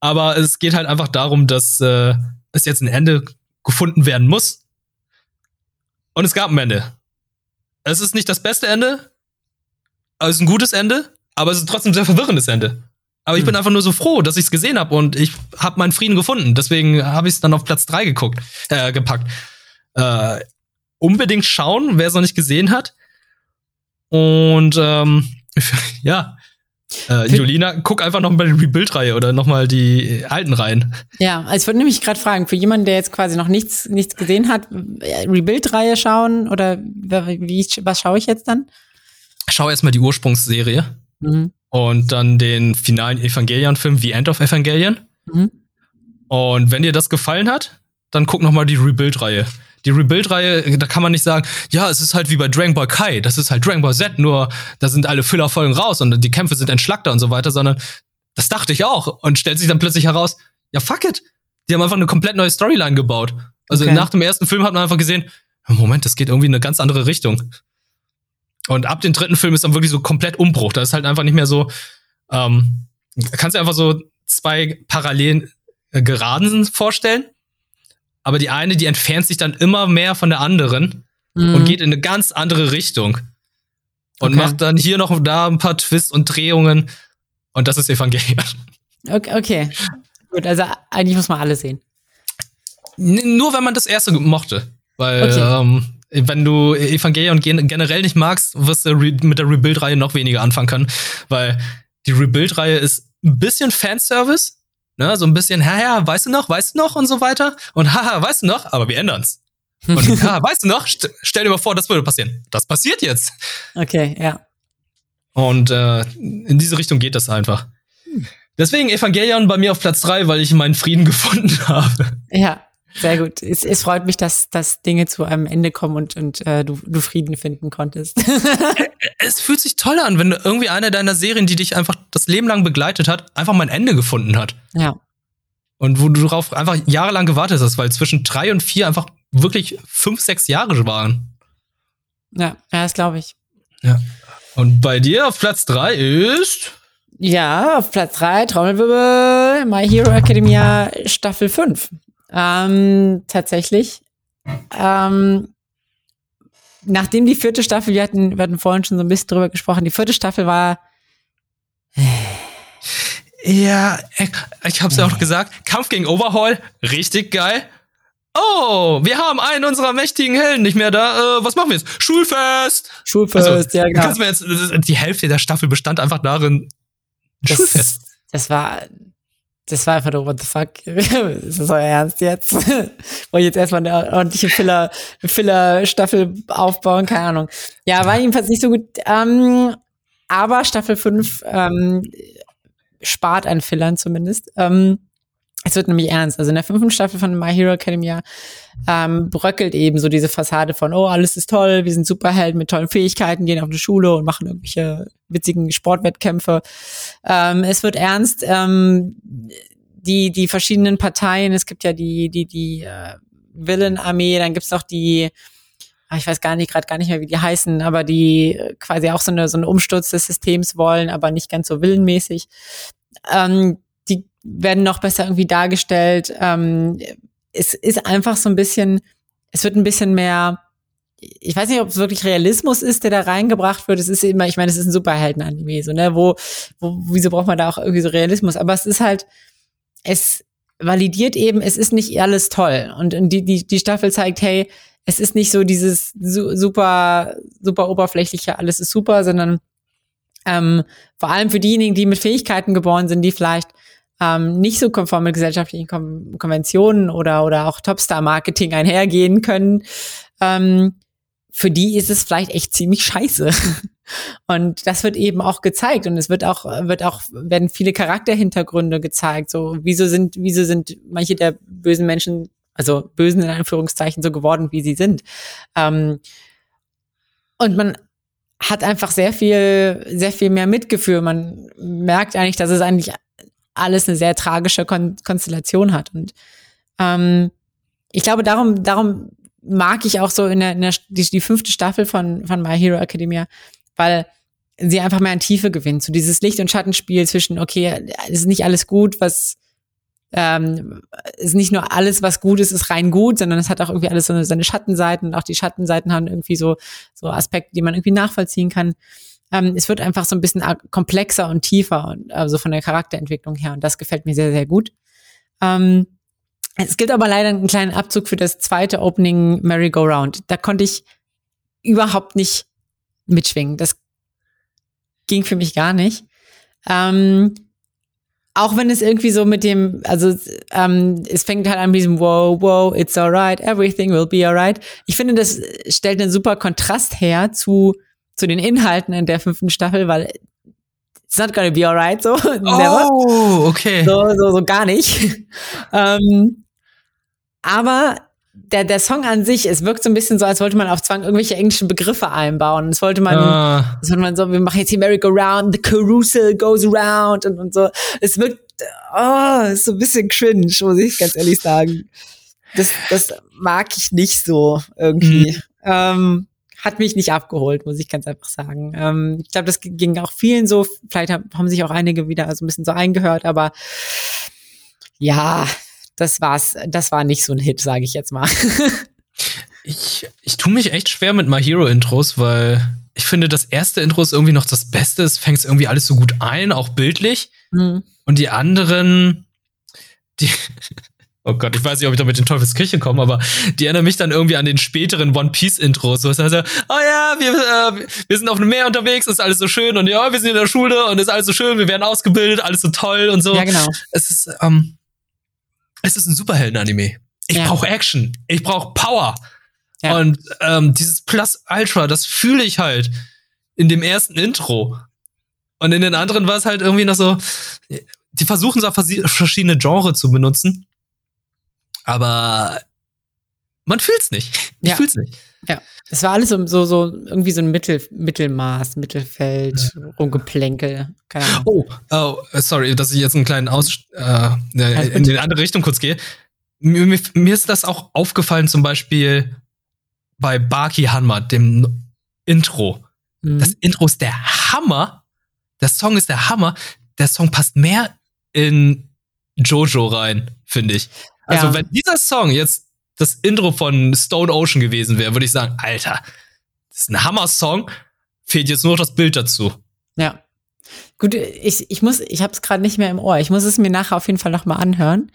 Aber es geht halt einfach darum, dass äh, es jetzt ein Ende gefunden werden muss. Und es gab ein Ende. Es ist nicht das beste Ende, aber es ist ein gutes Ende, aber es ist trotzdem ein sehr verwirrendes Ende. Aber ich bin hm. einfach nur so froh, dass ich es gesehen habe und ich habe meinen Frieden gefunden. Deswegen habe ich es dann auf Platz drei geguckt, äh, gepackt. Äh, unbedingt schauen, wer es noch nicht gesehen hat. Und ähm, ja, äh, Jolina, guck einfach noch mal die Rebuild-Reihe oder noch mal die alten Reihen. Ja, also ich wollte nämlich gerade fragen, für jemanden, der jetzt quasi noch nichts, nichts gesehen hat, äh, Rebuild-Reihe schauen oder wie, was schaue ich jetzt dann? Schau erstmal die Ursprungsserie mhm. Und dann den finalen Evangelion-Film, The End of Evangelion. Mhm. Und wenn dir das gefallen hat, dann guck noch mal die Rebuild-Reihe. Die Rebuild-Reihe, da kann man nicht sagen, ja, es ist halt wie bei Dragon Ball Kai, das ist halt Dragon Ball Z, nur da sind alle Füllerfolgen raus und die Kämpfe sind entschlackter und so weiter, sondern das dachte ich auch und stellt sich dann plötzlich heraus, ja, fuck it. Die haben einfach eine komplett neue Storyline gebaut. Also okay. nach dem ersten Film hat man einfach gesehen, Moment, das geht irgendwie in eine ganz andere Richtung. Und ab dem dritten Film ist dann wirklich so komplett Umbruch. Da ist halt einfach nicht mehr so, ähm, kannst du einfach so zwei parallelen äh, Geraden vorstellen aber die eine, die entfernt sich dann immer mehr von der anderen mhm. und geht in eine ganz andere Richtung. Und okay. macht dann hier noch da ein paar Twists und Drehungen. Und das ist Evangelion. Okay, okay. Gut, also eigentlich muss man alle sehen. N nur wenn man das erste mochte. Weil, okay. ähm, wenn du Evangelion generell nicht magst, wirst du mit der Rebuild-Reihe noch weniger anfangen können, weil die Rebuild-Reihe ist ein bisschen Fanservice, ne, so ein bisschen, haha, weißt du noch, weißt du noch und so weiter und haha, weißt du noch, aber wir ändern's. Und haha, weißt du noch, st stell dir mal vor, das würde passieren. Das passiert jetzt. Okay, ja. Und äh, in diese Richtung geht das einfach. Deswegen Evangelion bei mir auf Platz drei, weil ich meinen Frieden gefunden habe. Ja, sehr gut. Es, es freut mich, dass, dass Dinge zu einem Ende kommen und, und äh, du, du Frieden finden konntest. es fühlt sich toll an, wenn irgendwie eine deiner Serien, die dich einfach das Leben lang begleitet hat, einfach mal ein Ende gefunden hat. Ja. Und wo du darauf einfach jahrelang gewartet hast, weil zwischen drei und vier einfach wirklich fünf, sechs Jahre waren. Ja, das glaube ich. Ja. Und bei dir auf Platz drei ist? Ja, auf Platz drei Trommelwirbel, My Hero Academia Staffel 5. Ähm, tatsächlich. Ähm, nachdem die vierte Staffel, wir hatten, wir hatten vorhin schon so ein bisschen drüber gesprochen, die vierte Staffel war. Ja, ich hab's ja auch gesagt. Kampf gegen Overhaul, richtig geil. Oh, wir haben einen unserer mächtigen Helden nicht mehr da. Äh, was machen wir jetzt? Schulfest! Schulfest, also, ja, genau. Kannst mir jetzt, die Hälfte der Staffel bestand einfach darin, das, Schulfest. Das war, das war einfach nur, what the fuck? ist das euer Ernst jetzt? Wollte ich jetzt erstmal eine ordentliche Filler, Filler-Staffel aufbauen? Keine Ahnung. Ja, war jedenfalls nicht so gut. Ähm, aber Staffel 5 ähm, spart an Fillern zumindest. Ähm, es wird nämlich ernst. Also in der fünften Staffel von My Hero Academia ähm, bröckelt eben so diese Fassade von, oh, alles ist toll, wir sind Superhelden mit tollen Fähigkeiten, gehen auf eine Schule und machen irgendwelche witzigen Sportwettkämpfe. Ähm, es wird ernst. Ähm, die, die verschiedenen Parteien, es gibt ja die, die, die äh, Villain-Armee, dann gibt's noch die, ah, ich weiß gar nicht, gerade gar nicht mehr, wie die heißen, aber die quasi auch so eine, so einen Umsturz des Systems wollen, aber nicht ganz so willenmäßig. Ähm, werden noch besser irgendwie dargestellt. Ähm, es ist einfach so ein bisschen, es wird ein bisschen mehr, ich weiß nicht, ob es wirklich Realismus ist, der da reingebracht wird. Es ist immer, ich meine, es ist ein Superhelden-Anime, so, ne, wo, wo, wieso braucht man da auch irgendwie so Realismus? Aber es ist halt, es validiert eben, es ist nicht alles toll. Und die, die, die Staffel zeigt, hey, es ist nicht so dieses super, super oberflächliche, alles ist super, sondern ähm, vor allem für diejenigen, die mit Fähigkeiten geboren sind, die vielleicht ähm, nicht so konform mit gesellschaftlichen Kon Konventionen oder, oder auch Topstar-Marketing einhergehen können, ähm, für die ist es vielleicht echt ziemlich scheiße. Und das wird eben auch gezeigt und es wird auch, wird auch, werden viele Charakterhintergründe gezeigt. So, wieso sind, wieso sind manche der bösen Menschen, also bösen in Anführungszeichen, so geworden, wie sie sind. Ähm, und man hat einfach sehr viel, sehr viel mehr Mitgefühl. Man merkt eigentlich, dass es eigentlich alles eine sehr tragische Kon Konstellation hat. Und ähm, ich glaube, darum, darum mag ich auch so in der, in der die, die fünfte Staffel von, von My Hero Academia, weil sie einfach mehr an Tiefe gewinnt. So dieses Licht- und Schattenspiel zwischen, okay, es ist nicht alles gut, was ähm, ist nicht nur alles, was gut ist, ist rein gut, sondern es hat auch irgendwie alles so seine Schattenseiten und auch die Schattenseiten haben irgendwie so, so Aspekte, die man irgendwie nachvollziehen kann ähm, es wird einfach so ein bisschen komplexer und tiefer, und, also von der Charakterentwicklung her. Und das gefällt mir sehr, sehr gut. Ähm, es gibt aber leider einen kleinen Abzug für das zweite Opening Merry-Go-Round. Da konnte ich überhaupt nicht mitschwingen. Das ging für mich gar nicht. Ähm, auch wenn es irgendwie so mit dem, also ähm, es fängt halt an mit diesem Wow, wow, it's alright, everything will be alright. Ich finde, das stellt einen super Kontrast her zu zu den Inhalten in der fünften Staffel, weil it's not gonna be alright, so. Oh, okay. So, so, so gar nicht. ähm, aber der, der Song an sich, es wirkt so ein bisschen so, als wollte man auf Zwang irgendwelche englischen Begriffe einbauen. Es wollte man, ah. es wollte man so, wir machen jetzt hier Merry-Go-Round, the carousel goes around und, und so. Es wirkt, oh, ist so ein bisschen cringe, muss ich ganz ehrlich sagen. Das, das mag ich nicht so irgendwie. Mhm. Ähm, hat mich nicht abgeholt, muss ich ganz einfach sagen. Ähm, ich glaube, das ging auch vielen so. Vielleicht haben sich auch einige wieder so ein bisschen so eingehört, aber ja, das war's. Das war nicht so ein Hit, sage ich jetzt mal. ich, ich tue mich echt schwer mit My Hero Intros, weil ich finde, das erste Intro ist irgendwie noch das Beste. Es fängt irgendwie alles so gut ein, auch bildlich. Mhm. Und die anderen, die, Oh Gott, ich weiß nicht, ob ich da mit den Teufelskirche komme, aber die erinnern mich dann irgendwie an den späteren One Piece Intros. So, das heißt, oh ja, wir, äh, wir sind auf dem Meer unterwegs, ist alles so schön und ja, wir sind in der Schule und ist alles so schön, wir werden ausgebildet, alles so toll und so. Ja, genau. Es ist, ähm, es ist ein Superhelden-Anime. Ich Ja. brauche Action, ich brauche Power. Ja. Und ähm, dieses Plus Ultra, das fühle ich halt in dem ersten Intro. Und in den anderen war es halt irgendwie noch so, die versuchen so verschiedene Genre zu benutzen, aber man fühlt's nicht. Ich Ja. fühl's nicht. Es war alles so, so, so irgendwie so ein Mittel, Mittelmaß, Mittelfeld, Rumgeplänkel. Keine Ahnung. Oh, oh, sorry, dass ich jetzt einen kleinen Aus äh, Alles in die andere Richtung kurz gehe. Mir, mir, mir ist das auch aufgefallen, zum Beispiel bei Baki Hanma, dem Intro. Mhm. Das Intro ist der Hammer. Der Song ist der Hammer. Der Song passt mehr in Jojo rein, finde ich. Also, Ja. wenn dieser Song jetzt das Intro von Stone Ocean gewesen wäre, würde ich sagen, Alter, das ist ein Hammer-Song. Fehlt jetzt nur noch das Bild dazu. Ja. Gut, ich, ich muss, ich habe es gerade nicht mehr im Ohr. Ich muss es mir nachher auf jeden Fall noch mal anhören.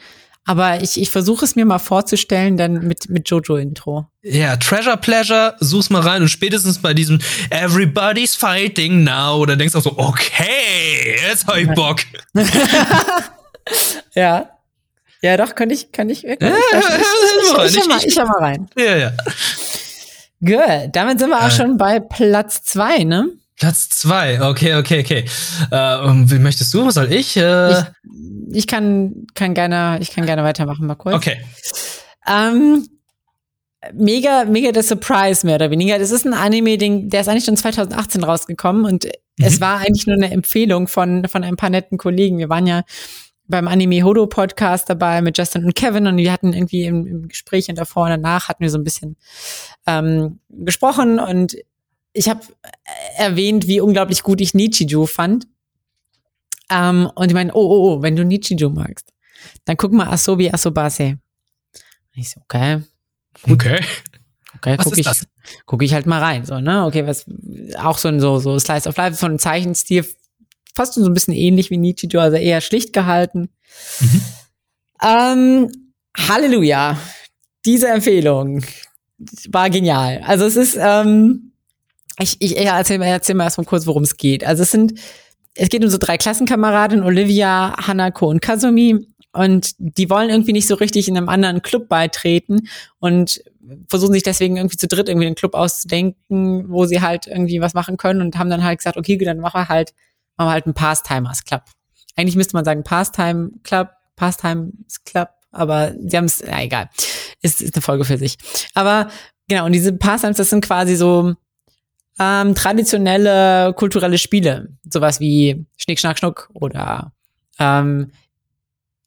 Aber ich, ich versuche es mir mal vorzustellen, dann mit, mit Jojo-Intro. Ja, Treasure Pleasure, such's mal rein und spätestens bei diesem Everybody's fighting now, da denkst du auch so, okay, jetzt hab ich Bock. Ja. Ja, doch, könnte ich, könnte ich wirklich. Ja, ich, ich, ich, ich, ich- mal rein. Ja, ja. Good. Damit sind wir auch schon bei Platz zwei, ne? Platz zwei, okay, okay, okay. Äh, wie möchtest du? Soll ich? Äh, Ich, ich kann, kann gerne, ich kann gerne weitermachen, mal kurz. okay. Ähm, mega, mega der Surprise, mehr oder weniger. Das ist ein Anime, den, der ist eigentlich schon 2018 rausgekommen und es war eigentlich nur eine Empfehlung von, von ein paar netten Kollegen. Wir waren ja beim Anime Hodo Podcast dabei mit Justin und Kevin und wir hatten irgendwie im, im Gespräch und davor und danach hatten wir so ein bisschen ähm, gesprochen und ich habe erwähnt, wie unglaublich gut ich Nichiju fand. Ähm, und ich meine, oh, oh, oh, wenn du Nichiju magst, dann guck mal Asobi Asobase. Ich so, okay, Okay. okay, Was guck ich, das? guck ich halt mal rein, so, ne? Okay, was, auch so ein, so, so Slice of Life, so ein Zeichenstil, fast so ein bisschen ähnlich wie Nichiju, also eher schlicht gehalten. Mhm. Ähm, Halleluja. Diese Empfehlung war genial. Also es ist, ähm, ich, ich erzähl, mal- erzähl mal erstmal kurz, worum es geht. Also es sind, es geht um so drei Klassenkameradinnen, Olivia, Hanako und Kazumi. Und die wollen irgendwie nicht so richtig in einem anderen Club beitreten und versuchen sich deswegen irgendwie zu dritt irgendwie einen Club auszudenken, wo sie halt irgendwie was machen können und haben dann halt gesagt, okay, gut, dann machen wir halt, machen wir halt einen Pastimers Club. Eigentlich müsste man sagen Pastime Club, Pastimes Club, aber sie haben es, ja, egal. Ist, ist eine Folge für sich. Aber genau, und diese Pastimes, das sind quasi so ähm, traditionelle kulturelle Spiele. Sowas wie Schnick, Schnack, Schnuck oder ähm,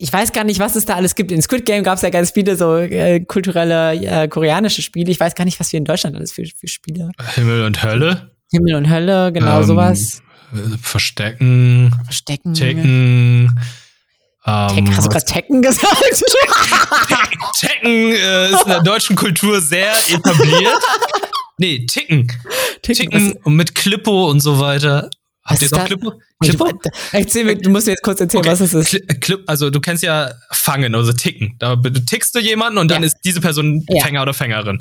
ich weiß gar nicht, was es da alles gibt. In Squid Game gab es ja ganz viele so äh, kulturelle äh, koreanische Spiele. Ich weiß gar nicht, was wir in Deutschland alles für, für Spiele. Himmel und Hölle. Himmel und Hölle, genau Ähm, sowas. Äh, Verstecken, Verstecken. Tekken. Ähm. Hast du gerade Tekken gesagt? Tekken äh, ist in der deutschen Kultur sehr etabliert. Nee, Ticken. Ticken und mit Klippo und so weiter. Habt ihr noch das? Klippo? Ich, Klippo? erzähl mir, du musst mir jetzt kurz erzählen, Okay. was es ist. Clip, also du kennst ja fangen, also ticken. Da tickst du jemanden und dann Ja. ist diese Person Ja. Fänger oder Fängerin.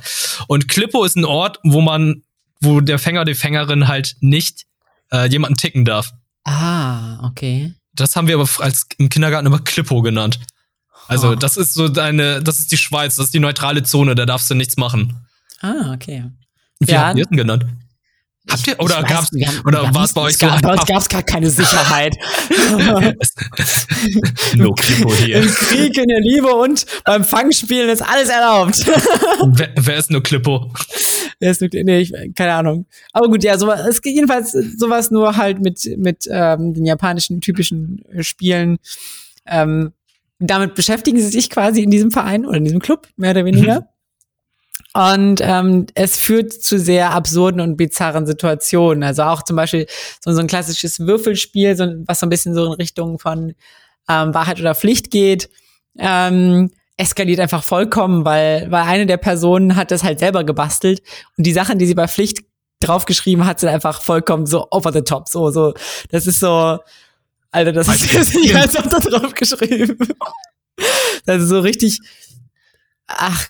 Und Klippo ist ein Ort, wo man, wo der Fänger oder die Fängerin halt nicht äh, jemanden ticken darf. Ah, okay. Das haben wir aber als im Kindergarten immer Klippo genannt. Also Oh. das ist so deine, das ist die Schweiz, das ist die neutrale Zone, da darfst du nichts machen. Ah, okay. Wie Ja. es denn genannt? Habt ihr, oder wir haben- oder war es bei euch es so? gab, Bei uns gab es gar keine Sicherheit. no Klippo hier. Im Krieg, in der Liebe und beim Fangspielen ist alles erlaubt. wer, wer ist no Klippo? Wer ist wirklich, nee, ich, keine Ahnung. Aber gut, ja, sowas, es geht jedenfalls sowas nur halt mit, mit ähm, den japanischen typischen Spielen. Ähm, damit beschäftigen sie sich quasi in diesem Verein oder in diesem Club, mehr oder weniger. Und ähm, es führt zu sehr absurden und bizarren Situationen. Also auch zum Beispiel so, so ein klassisches Würfelspiel, so, was so ein bisschen so in Richtung von ähm, Wahrheit oder Pflicht geht. Ähm, eskaliert einfach vollkommen, weil, weil eine der Personen hat das halt selber gebastelt und die Sachen, die sie bei Pflicht draufgeschrieben hat, sind einfach vollkommen so over the top. So, so, das ist so, Alter, das ist jetzt nicht als da drauf geschrieben. Also so richtig, ach,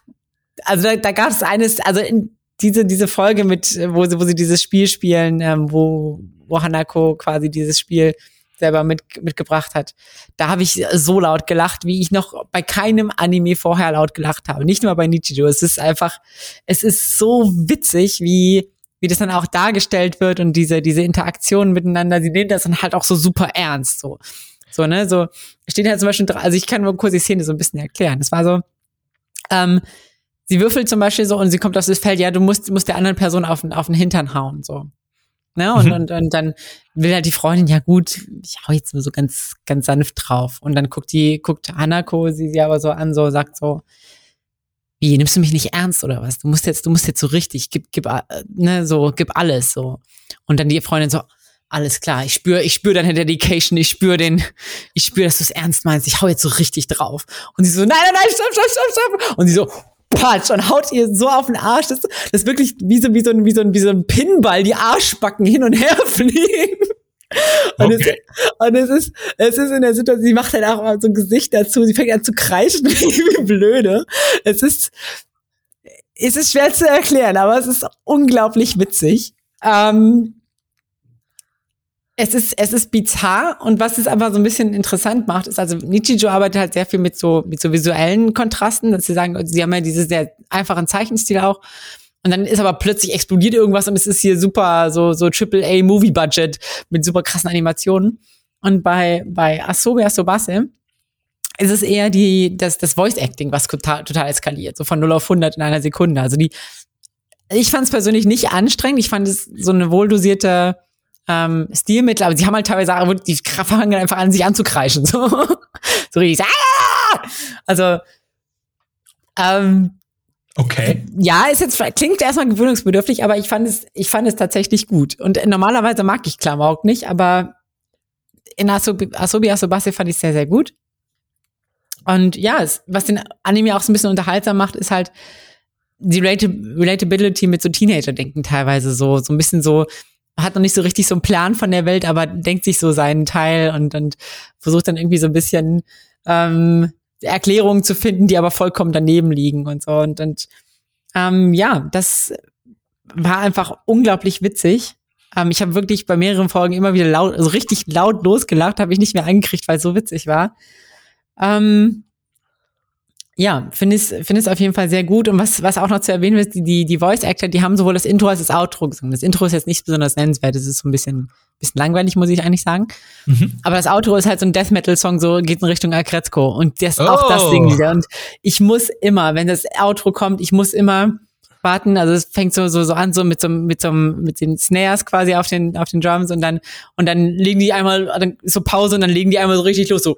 also da, da gab es eines, also in diese, diese Folge mit, wo sie, wo sie dieses Spiel spielen, ähm, wo, wo Hanako quasi dieses Spiel selber mit, mitgebracht hat. Da habe ich so laut gelacht, wie ich noch bei keinem Anime vorher laut gelacht habe. Nicht nur bei Nichijou. Es ist einfach, es ist so witzig, wie, wie das dann auch dargestellt wird und diese, diese Interaktionen miteinander. Sie nehmen das dann halt auch so super ernst, so. So, ne, so, steht halt zum Beispiel, also ich kann nur kurz die Szene so ein bisschen erklären. Es war so, ähm, sie würfelt zum Beispiel so und sie kommt auf das Feld, ja, du musst, musst der anderen Person auf, auf den Hintern hauen, so. Ne? Und, mhm. und, und dann will halt die Freundin, ja gut, ich hau jetzt nur so ganz, ganz sanft drauf. Und dann guckt die, guckt Hanako sie sie aber so an, so, sagt so, wie, nimmst du mich nicht ernst oder was? Du musst jetzt, du musst jetzt so richtig, gib, gib, äh, ne, so, gib alles, so. Und dann die Freundin so, alles klar, ich spüre, ich spüre deine Dedication, ich spüre den, ich spüre, dass du es ernst meinst, ich hau jetzt so richtig drauf. Und sie so, nein, nein, nein, stopp, stopp, stopp, stopp. Und sie so, patsch und haut ihr so auf den Arsch, dass das wirklich wie so, wie so, ein, wie so, ein, wie so ein Pinball die Arschbacken hin und her fliegen. Und, okay. es, und es ist, es ist in der Situation, sie macht halt auch mal so ein Gesicht dazu, sie fängt an zu kreischen, wie blöde. Es ist, es ist schwer zu erklären, aber es ist unglaublich witzig. Ähm, es ist, es ist bizarr und was es aber so ein bisschen interessant macht, ist, also Nichijou arbeitet halt sehr viel mit so, mit so visuellen Kontrasten, dass sie sagen, sie haben ja diesen sehr einfachen Zeichenstil auch. Und dann ist aber plötzlich explodiert irgendwas und es ist hier super, so, so Triple A Movie Budget mit super krassen Animationen. Und bei, bei Asobi Asobase ist es eher die, das, das Voice Acting, was total, total eskaliert, so von 0 auf 100 in einer Sekunde. Also die, ich fand es persönlich nicht anstrengend. Ich fand es so eine wohldosierte, ähm, Stilmittel, aber sie haben halt teilweise, die fangen einfach an, sich anzukreischen. So, so richtig. Ah! Also, ähm, Okay. Ja, ist jetzt klingt erstmal gewöhnungsbedürftig, aber ich fand es, ich fand es tatsächlich gut. Und normalerweise mag ich Klamauk nicht, aber in Asobi, Asobi Asobase fand ich sehr, sehr gut. Und ja, es, was den Anime auch so ein bisschen unterhaltsam macht, ist halt die Relatability mit so Teenager-Denken teilweise so, so ein bisschen so, hat noch nicht so richtig so einen Plan von der Welt, aber denkt sich so seinen Teil und, und versucht dann irgendwie so ein bisschen ähm, Erklärungen zu finden, die aber vollkommen daneben liegen und so. Und, und ähm, ja, das war einfach unglaublich witzig. Ähm, ich habe wirklich bei mehreren Folgen immer wieder laut, also richtig laut losgelacht, habe ich nicht mehr angekriegt, weil es so witzig war. Ähm, ja, finde ich finde es auf jeden Fall sehr gut. Und was, was auch noch zu erwähnen ist, die, die, die Voice Actor, die haben sowohl das Intro als das Outro gesungen. Das Intro ist jetzt nicht besonders nennenswert, das ist so ein bisschen, bisschen langweilig, muss ich eigentlich sagen. Mhm. Aber das Outro ist halt so ein Death Metal Song, so geht in Richtung Akretzko. Und das, oh. auch das singen die. Und ich muss immer, wenn das Outro kommt, ich muss immer warten. Also es fängt so, so, so an, so mit so, mit so, mit den Snares quasi auf den, auf den Drums und dann, und dann legen die einmal, so Pause und dann legen die einmal so richtig los, so,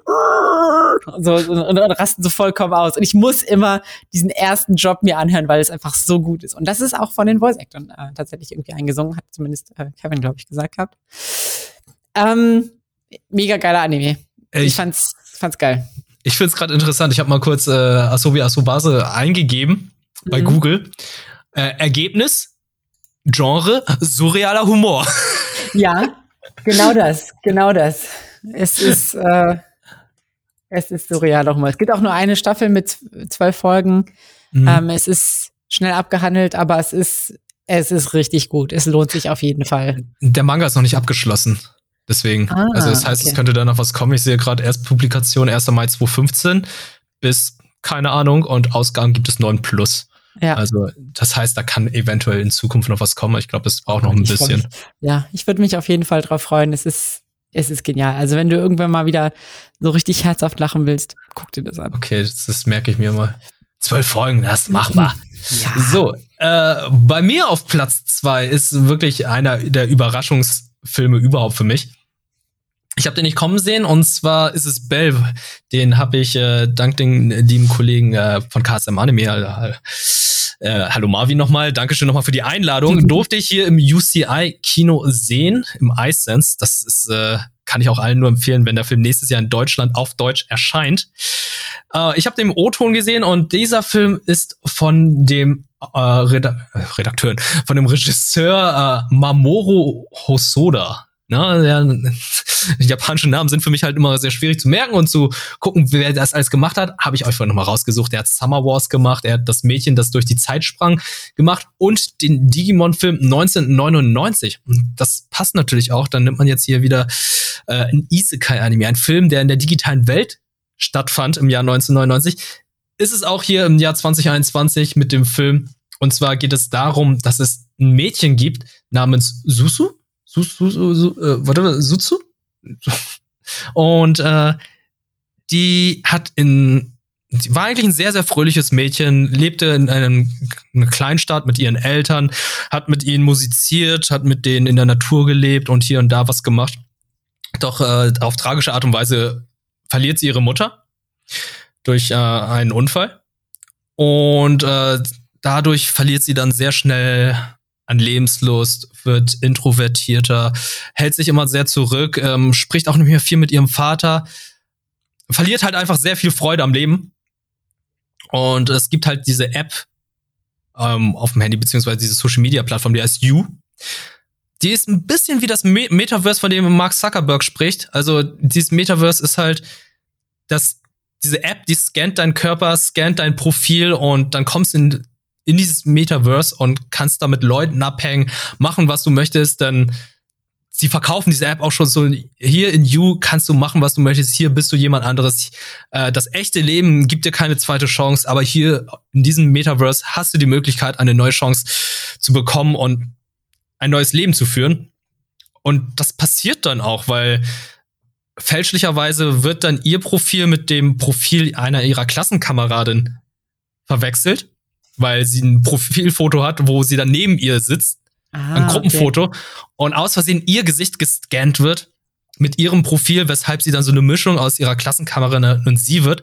so und, und, rasten so vollkommen aus. Und ich muss immer diesen ersten Job mir anhören, weil es einfach so gut ist. Und das ist auch von den Voice Actors äh, tatsächlich irgendwie eingesungen, hat zumindest äh, Kevin, glaube ich, gesagt gehabt. Ähm, mega geiler Anime. Ich, ich fand's, fand's geil. Ich find's gerade interessant. Ich habe mal kurz äh, Asobi Asobase eingegeben bei mhm. Google äh, Ergebnis, Genre, surrealer Humor. Ja, genau das, genau das. Es ist, äh, es ist surrealer Humor. Es gibt auch nur eine Staffel mit zwölf Folgen. Mhm. Ähm, es ist schnell abgehandelt, aber es ist, es ist richtig gut. Es lohnt sich auf jeden Fall. Der Manga ist noch nicht abgeschlossen. Deswegen. Ah, also das heißt, okay. es könnte da noch was kommen. Ich sehe gerade erst Publikation 1. Mai 2015 bis, keine Ahnung, und Ausgaben gibt es 9 plus. Ja. Also das heißt, da kann eventuell in Zukunft noch was kommen. Ich glaube, es braucht noch ein ich bisschen. Mich, ja, ich würde mich auf jeden Fall drauf freuen. Es ist, es ist genial. Also wenn du irgendwann mal wieder so richtig herzhaft lachen willst, guck dir das an. Okay, das, das merke ich mir mal. Zwölf Folgen, das ist machbar. Ja. So, äh, bei mir auf Platz zwei ist wirklich einer der Überraschungsfilme überhaupt für mich. Ich habe den nicht kommen sehen und zwar ist es Bell. Den habe ich äh, dank den lieben Kollegen äh, von KSM Anime äh, äh, hallo Marvin nochmal, Dankeschön nochmal für die Einladung. Mhm. Durfte ich hier im UCI-Kino sehen, im iSense. Das ist, äh, kann ich auch allen nur empfehlen, wenn der Film nächstes Jahr in Deutschland auf Deutsch erscheint. Äh, ich habe den O-Ton gesehen und dieser Film ist von dem äh, Redakteuren, von dem Regisseur äh, Mamoru Hosoda. Ne, der japanische Namen sind für mich halt immer sehr schwierig zu merken und zu gucken, wer das alles gemacht hat. Habe ich euch vorhin nochmal rausgesucht. Er hat Summer Wars gemacht, er hat das Mädchen, das durch die Zeit sprang, gemacht und den Digimon-Film 1999. Und das passt natürlich auch. Dann nimmt man jetzt hier wieder äh, ein Isekai-Anime, ein Film, der in der digitalen Welt stattfand im Jahr 1999. Ist es auch hier im Jahr 2021 mit dem Film. Und zwar geht es darum, dass es ein Mädchen gibt namens Susu. Susu, Susu, äh, warte, Suzu? Und äh, die hat in, die war eigentlich ein sehr, sehr fröhliches Mädchen, lebte in einem, einer Kleinstadt mit ihren Eltern, hat mit ihnen musiziert, hat mit denen in der Natur gelebt und hier und da was gemacht. Doch äh, auf tragische Art und Weise verliert sie ihre Mutter durch äh, einen Unfall. Und äh, dadurch verliert sie dann sehr schnell an Lebenslust, wird introvertierter, hält sich immer sehr zurück, ähm, spricht auch nicht mehr viel mit ihrem Vater, verliert halt einfach sehr viel Freude am Leben. Und es gibt halt diese App ähm, auf dem Handy, beziehungsweise diese Social Media Plattform, die heißt You. Die ist ein bisschen wie das Me Metaverse, von dem Mark Zuckerberg spricht. Also dieses Metaverse ist halt das, diese App, die scannt deinen Körper, scannt dein Profil und dann kommst du in in dieses Metaverse und kannst da mit Leuten abhängen, machen, was du möchtest, dann sie verkaufen diese App auch schon so, hier in You kannst du machen, was du möchtest, hier bist du jemand anderes. Äh, das echte Leben gibt dir keine zweite Chance, aber hier in diesem Metaverse hast du die Möglichkeit, eine neue Chance zu bekommen und ein neues Leben zu führen. Und das passiert dann auch, weil fälschlicherweise wird dann ihr Profil mit dem Profil einer ihrer Klassenkameradin verwechselt weil sie ein Profilfoto hat, wo sie dann neben ihr sitzt. Ah, ein Gruppenfoto. Okay. Und aus Versehen ihr Gesicht gescannt wird mit ihrem Profil, weshalb sie dann so eine Mischung aus ihrer Klassenkamera und sie wird.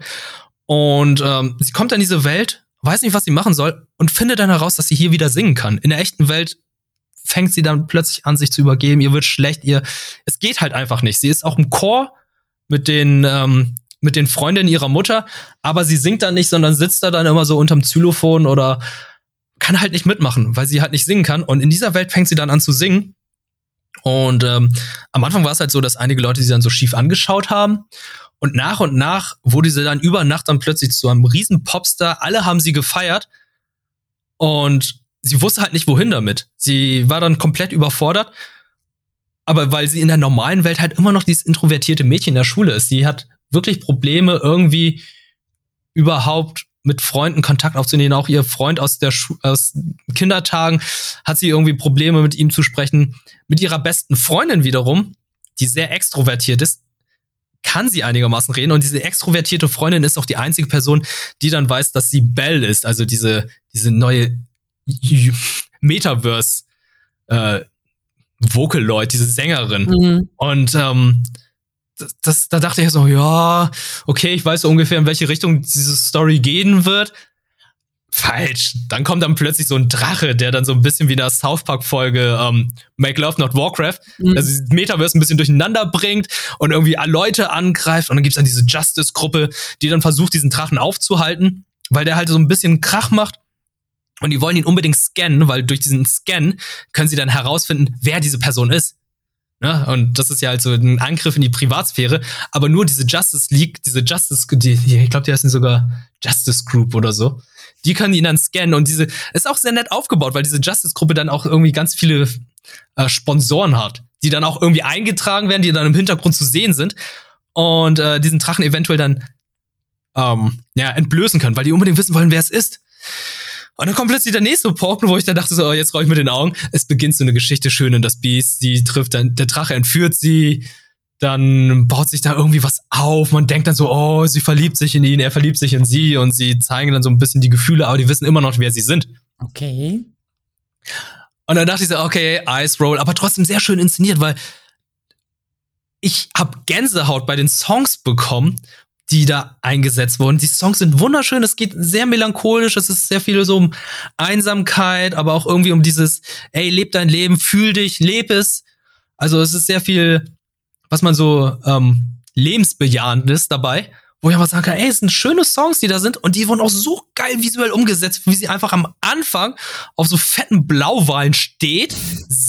Und ähm, sie kommt in diese Welt, weiß nicht, was sie machen soll und findet dann heraus, dass sie hier wieder singen kann. In der echten Welt fängt sie dann plötzlich an, sich zu übergeben. Ihr wird schlecht. Ihr, es geht halt einfach nicht. Sie ist auch im Chor mit den ähm, mit den Freundinnen ihrer Mutter, aber sie singt dann nicht, sondern sitzt da dann immer so unterm Xylophon oder kann halt nicht mitmachen, weil sie halt nicht singen kann. Und in dieser Welt fängt sie dann an zu singen. Und ähm, am Anfang war es halt so, dass einige Leute sie dann so schief angeschaut haben. Und nach und nach wurde sie dann über Nacht dann plötzlich zu einem riesen Popstar. Alle haben sie gefeiert. Und sie wusste halt nicht, wohin damit. Sie war dann komplett überfordert. Aber weil sie in der normalen Welt halt immer noch dieses introvertierte Mädchen in der Schule ist. Sie hat wirklich Probleme, irgendwie überhaupt mit Freunden Kontakt aufzunehmen. Auch ihr Freund aus der Schu aus Kindertagen hat sie irgendwie Probleme mit ihm zu sprechen. Mit ihrer besten Freundin wiederum, die sehr extrovertiert ist, kann sie einigermaßen reden. Und diese extrovertierte Freundin ist auch die einzige Person, die dann weiß, dass sie Belle ist, also diese, diese neue Metaverse äh, diese Sängerin. Mhm. Und ähm, das, da dachte ich so, ja, okay, ich weiß so ungefähr, in welche Richtung diese Story gehen wird. Falsch. Dann kommt dann plötzlich so ein Drache, der dann so ein bisschen wie in der South Park Folge ähm, Make Love Not Warcraft, mhm. also Metaverse ein bisschen durcheinander bringt und irgendwie Leute angreift und dann gibt's dann diese Justice Gruppe, die dann versucht diesen Drachen aufzuhalten, weil der halt so ein bisschen Krach macht und die wollen ihn unbedingt scannen, weil durch diesen Scan können sie dann herausfinden, wer diese Person ist. Ne? Und das ist ja halt so ein Angriff in die Privatsphäre. Aber nur diese Justice League, diese Justice, die, ich glaube, die heißen sogar Justice Group oder so. Die können ihn dann scannen und diese ist auch sehr nett aufgebaut, weil diese Justice-Gruppe dann auch irgendwie ganz viele äh, Sponsoren hat, die dann auch irgendwie eingetragen werden, die dann im Hintergrund zu sehen sind und äh, diesen Drachen eventuell dann ähm, ja, entblößen können, weil die unbedingt wissen wollen, wer es ist. Und dann kommt plötzlich der nächste Pokémon, wo ich dann dachte so, oh, jetzt roll ich mit den Augen. Es beginnt so eine Geschichte schön in das Biest. Sie trifft dann, der Drache entführt sie. Dann baut sich da irgendwie was auf. Man denkt dann so, oh, sie verliebt sich in ihn, er verliebt sich in sie und sie zeigen dann so ein bisschen die Gefühle, aber die wissen immer noch, wer sie sind. Okay. Und dann dachte ich so, okay, Ice Roll, aber trotzdem sehr schön inszeniert, weil ich hab Gänsehaut bei den Songs bekommen, die da eingesetzt wurden. Die Songs sind wunderschön, es geht sehr melancholisch, es ist sehr viel so um Einsamkeit, aber auch irgendwie um dieses, ey, leb dein Leben, fühl dich, leb es. Also es ist sehr viel, was man so ähm, lebensbejahendes dabei. wo ich aber sagen kann, ey, es sind schöne Songs, die da sind und die wurden auch so geil visuell umgesetzt, wie sie einfach am Anfang auf so fetten Blauwalen steht,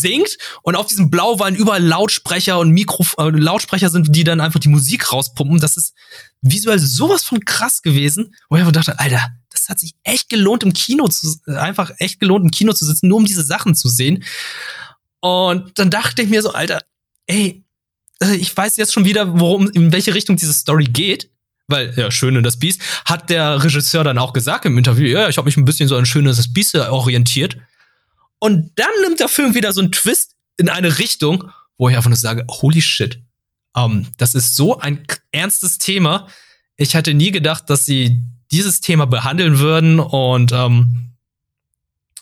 singt und auf diesen Blauwalen überall Lautsprecher und Mikro äh, Lautsprecher sind, die dann einfach die Musik rauspumpen. Das ist visuell sowas von krass gewesen, wo ich einfach dachte, Alter, das hat sich echt gelohnt im Kino zu einfach echt gelohnt im Kino zu sitzen, nur um diese Sachen zu sehen. Und dann dachte ich mir so, Alter, ey, äh, ich weiß jetzt schon wieder, worum in welche Richtung diese Story geht weil ja, Schöne das Biest, hat der Regisseur dann auch gesagt im Interview, ja, ich habe mich ein bisschen so an Schöne das Biest orientiert. Und dann nimmt der Film wieder so einen Twist in eine Richtung, wo ich einfach nur sage, holy shit, ähm, das ist so ein ernstes Thema. Ich hätte nie gedacht, dass sie dieses Thema behandeln würden und ähm,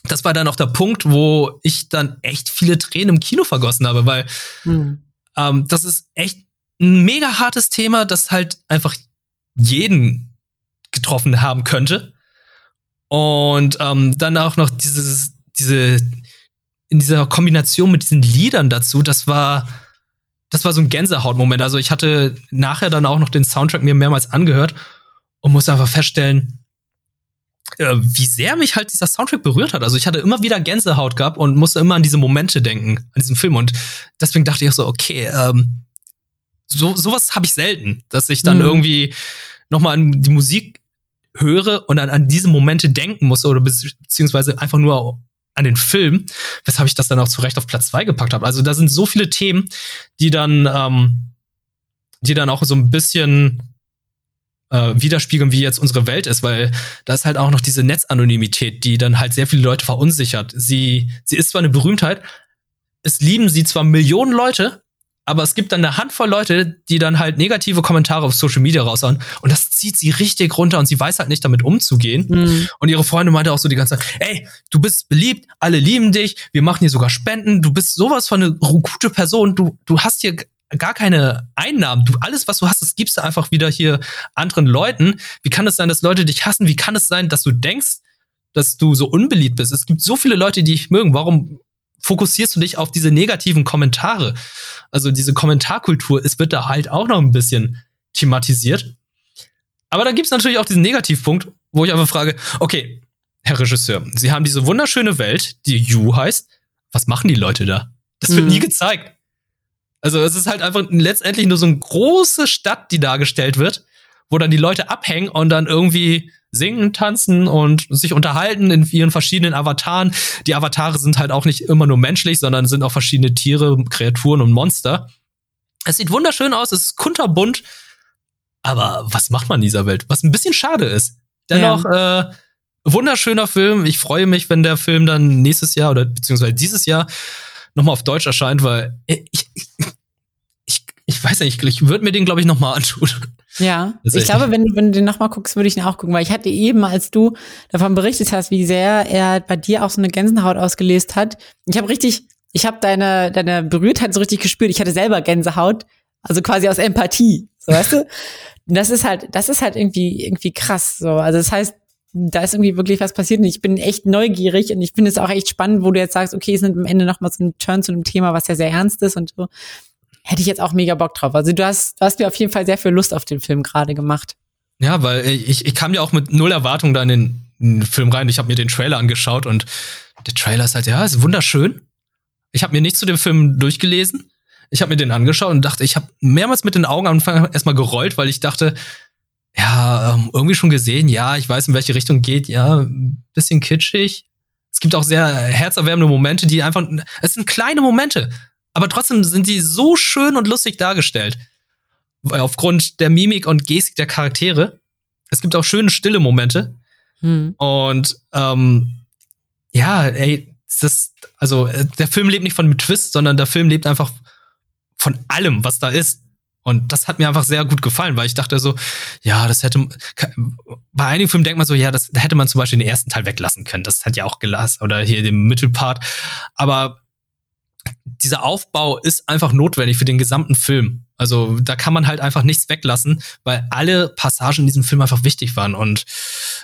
das war dann auch der Punkt, wo ich dann echt viele Tränen im Kino vergossen habe, weil hm. ähm, das ist echt ein mega hartes Thema, das halt einfach jeden getroffen haben könnte. Und ähm, dann auch noch dieses, diese, in dieser Kombination mit diesen Liedern dazu, das war, das war so ein Gänsehautmoment. Also ich hatte nachher dann auch noch den Soundtrack mir mehrmals angehört und musste einfach feststellen, äh, wie sehr mich halt dieser Soundtrack berührt hat. Also ich hatte immer wieder Gänsehaut gehabt und musste immer an diese Momente denken, an diesen Film. Und deswegen dachte ich auch so, okay, ähm, so sowas habe ich selten, dass ich dann mhm. irgendwie nochmal an die Musik höre und dann an diese Momente denken muss oder beziehungsweise einfach nur an den Film, weshalb ich das dann auch zu Recht auf Platz zwei gepackt habe. Also da sind so viele Themen, die dann, ähm, die dann auch so ein bisschen äh, widerspiegeln, wie jetzt unsere Welt ist, weil da ist halt auch noch diese Netzanonymität, die dann halt sehr viele Leute verunsichert. Sie, sie ist zwar eine Berühmtheit, es lieben sie zwar Millionen Leute, aber es gibt dann eine Handvoll Leute, die dann halt negative Kommentare auf Social Media raushauen und das zieht sie richtig runter und sie weiß halt nicht damit umzugehen. Mhm. Und ihre Freundin meinte auch so die ganze Zeit, ey, du bist beliebt, alle lieben dich, wir machen hier sogar Spenden, du bist sowas von eine gute Person, du, du hast hier gar keine Einnahmen. Du, alles, was du hast, das gibst du einfach wieder hier anderen Leuten. Wie kann es sein, dass Leute dich hassen? Wie kann es sein, dass du denkst, dass du so unbeliebt bist? Es gibt so viele Leute, die dich mögen. Warum fokussierst du dich auf diese negativen Kommentare? Also diese Kommentarkultur, es wird da halt auch noch ein bisschen thematisiert. Aber da gibt's natürlich auch diesen Negativpunkt, wo ich einfach frage, okay, Herr Regisseur, Sie haben diese wunderschöne Welt, die You heißt. Was machen die Leute da? Das wird mhm. nie gezeigt. Also es ist halt einfach letztendlich nur so eine große Stadt, die dargestellt wird, wo dann die Leute abhängen und dann irgendwie singen, tanzen und sich unterhalten in ihren verschiedenen Avataren. Die Avatare sind halt auch nicht immer nur menschlich, sondern sind auch verschiedene Tiere, Kreaturen und Monster. Es sieht wunderschön aus, es ist kunterbunt, aber was macht man in dieser Welt? Was ein bisschen schade ist. Dennoch, ja. äh, wunderschöner Film. Ich freue mich, wenn der Film dann nächstes Jahr oder beziehungsweise dieses Jahr nochmal auf Deutsch erscheint, weil ich, ich, ich, ich weiß nicht, ich würde mir den, glaube ich, nochmal antun. Ja, ich glaube, wenn, wenn du den nochmal guckst, würde ich ihn auch gucken, weil ich hatte eben, als du davon berichtet hast, wie sehr er bei dir auch so eine Gänsehaut ausgelöst hat, ich habe richtig, ich habe deine, deine Berührtheit so richtig gespürt. Ich hatte selber Gänsehaut, also quasi aus Empathie, so weißt du? das ist halt, das ist halt irgendwie, irgendwie krass, so. Also das heißt, da ist irgendwie wirklich was passiert und ich bin echt neugierig und ich finde es auch echt spannend, wo du jetzt sagst, okay, es nimmt am Ende nochmal so ein Turn zu einem Thema, was ja sehr ernst ist und so hätte ich jetzt auch mega Bock drauf. Also du hast, du hast mir auf jeden Fall sehr viel Lust auf den Film gerade gemacht. Ja, weil ich, ich kam ja auch mit null Erwartung da in den, in den Film rein. Ich habe mir den Trailer angeschaut und der Trailer ist halt, ja, ist wunderschön. Ich habe mir nichts zu dem Film durchgelesen. Ich habe mir den angeschaut und dachte, ich habe mehrmals mit den Augen am Anfang erstmal gerollt, weil ich dachte, ja, ähm, irgendwie schon gesehen, ja, ich weiß, in welche Richtung geht, ja, bisschen kitschig. Es gibt auch sehr herzerwärmende Momente, die einfach, es sind kleine Momente, aber trotzdem sind die so schön und lustig dargestellt. Aufgrund der Mimik und Gestik der Charaktere. Es gibt auch schöne stille Momente. Hm. Und ähm, ja, ey, das, also äh, der Film lebt nicht von einem Twist, sondern der Film lebt einfach von allem, was da ist. Und das hat mir einfach sehr gut gefallen, weil ich dachte so, ja, das hätte, bei einigen Filmen denkt man so, ja, das hätte man zum Beispiel den ersten Teil weglassen können. Das hat ja auch gelassen oder hier den Mittelpart. Aber dieser Aufbau ist einfach notwendig für den gesamten Film. Also da kann man halt einfach nichts weglassen, weil alle Passagen in diesem Film einfach wichtig waren. Und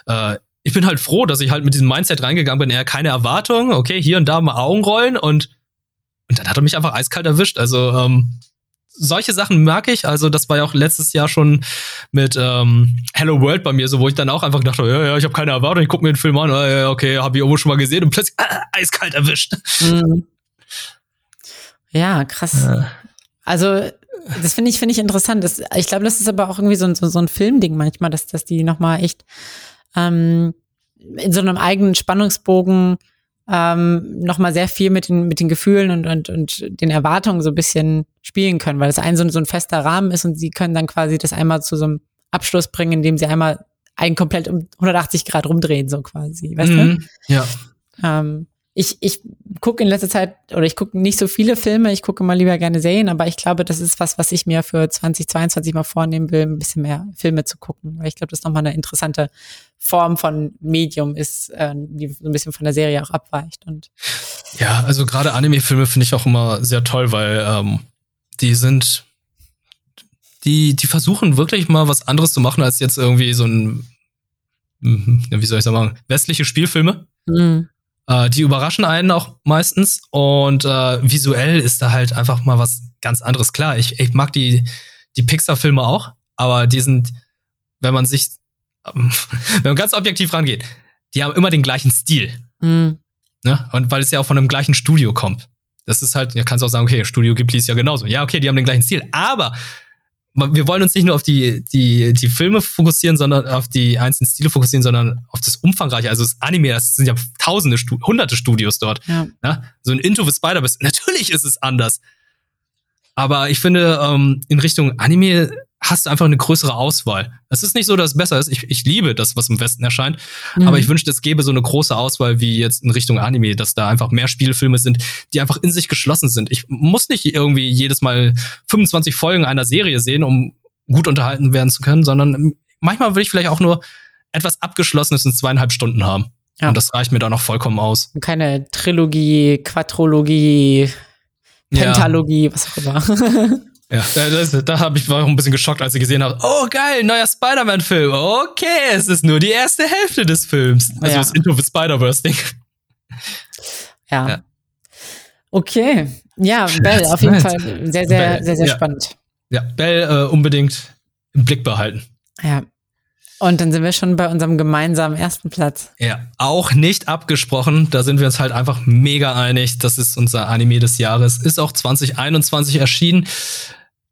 äh, ich bin halt froh, dass ich halt mit diesem Mindset reingegangen bin. Er keine Erwartung, okay, hier und da mal Augen rollen und und dann hat er mich einfach eiskalt erwischt. Also ähm, solche Sachen mag ich. Also, das war ja auch letztes Jahr schon mit ähm, Hello World bei mir, so wo ich dann auch einfach dachte, ja, ja, ich habe keine Erwartung, ich gucke mir den Film an, ja, okay, habe ich irgendwo schon mal gesehen und plötzlich ah, eiskalt erwischt. Mhm. Ja, krass. Ja. Also, das finde ich, finde ich interessant. Das, ich glaube, das ist aber auch irgendwie so, so, so ein Filmding manchmal, dass, dass die nochmal echt ähm, in so einem eigenen Spannungsbogen ähm, nochmal sehr viel mit den, mit den Gefühlen und, und, und den Erwartungen so ein bisschen spielen können, weil es ein so, so ein fester Rahmen ist und sie können dann quasi das einmal zu so einem Abschluss bringen, indem sie einmal einen komplett um 180 Grad rumdrehen, so quasi. Weißt mhm, du? Ja. Ähm, ich, ich gucke in letzter Zeit, oder ich gucke nicht so viele Filme, ich gucke mal lieber gerne Serien, aber ich glaube, das ist was, was ich mir für 2022 mal vornehmen will, ein bisschen mehr Filme zu gucken, weil ich glaube, das nochmal eine interessante Form von Medium ist, äh, die so ein bisschen von der Serie auch abweicht. Und ja, also gerade Anime-Filme finde ich auch immer sehr toll, weil ähm, die sind, die, die versuchen wirklich mal was anderes zu machen als jetzt irgendwie so ein, wie soll ich sagen, westliche Spielfilme. Mhm äh, die überraschen einen auch meistens und äh, visuell ist da halt einfach mal was ganz anderes. Klar, ich, ich mag die, die Pixar-Filme auch, aber die sind, wenn man sich, ähm, wenn man ganz objektiv rangeht, die haben immer den gleichen Stil. Mhm. Ne? Und weil es ja auch von einem gleichen Studio kommt. Das ist halt, ja, kannst auch sagen, okay, Studio Ghibli ist ja genauso. Ja, okay, die haben den gleichen Stil. Aber wir wollen uns nicht nur auf die, die, die Filme fokussieren, sondern auf die einzelnen Stile fokussieren, sondern auf das Umfangreiche. Also das Anime, das sind ja tausende, hunderte Studios dort. Ja. ja? So ein Into the Spider-Verse, natürlich ist es anders. Aber ich finde, ähm, in Richtung Anime hast du einfach eine größere Auswahl. Es ist nicht so, dass es besser ist. Ich, ich liebe das, was im Westen erscheint. Mhm. Aber ich wünschte, es gäbe so eine große Auswahl wie jetzt in Richtung Anime, dass da einfach mehr Spielfilme sind, die einfach in sich geschlossen sind. Ich muss nicht irgendwie jedes Mal 25 Folgen einer Serie sehen, um gut unterhalten werden zu können, sondern manchmal will ich vielleicht auch nur etwas Abgeschlossenes in zweieinhalb Stunden haben. Ja. Und das reicht mir da noch vollkommen aus. Keine Trilogie, Quadrologie, Pentalogie, ja. was auch immer. Ja, das, da habe ich war auch ein bisschen geschockt, als ich gesehen habe, oh geil, neuer Spider-Man-Film. Okay, es ist nur die erste Hälfte des Films. Also ja. das Into the Spider-Verse-Ding. Ja. ja. Okay. Ja, Bell, auf jeden Fall sehr, sehr, Bell, sehr, sehr, ja. spannend. Ja, Bell äh, unbedingt im Blick behalten. Ja. Und dann sind wir schon bei unserem gemeinsamen ersten Platz. Ja, auch nicht abgesprochen. Da sind wir uns halt einfach mega einig. Das ist unser Anime des Jahres. Ist auch 2021 erschienen.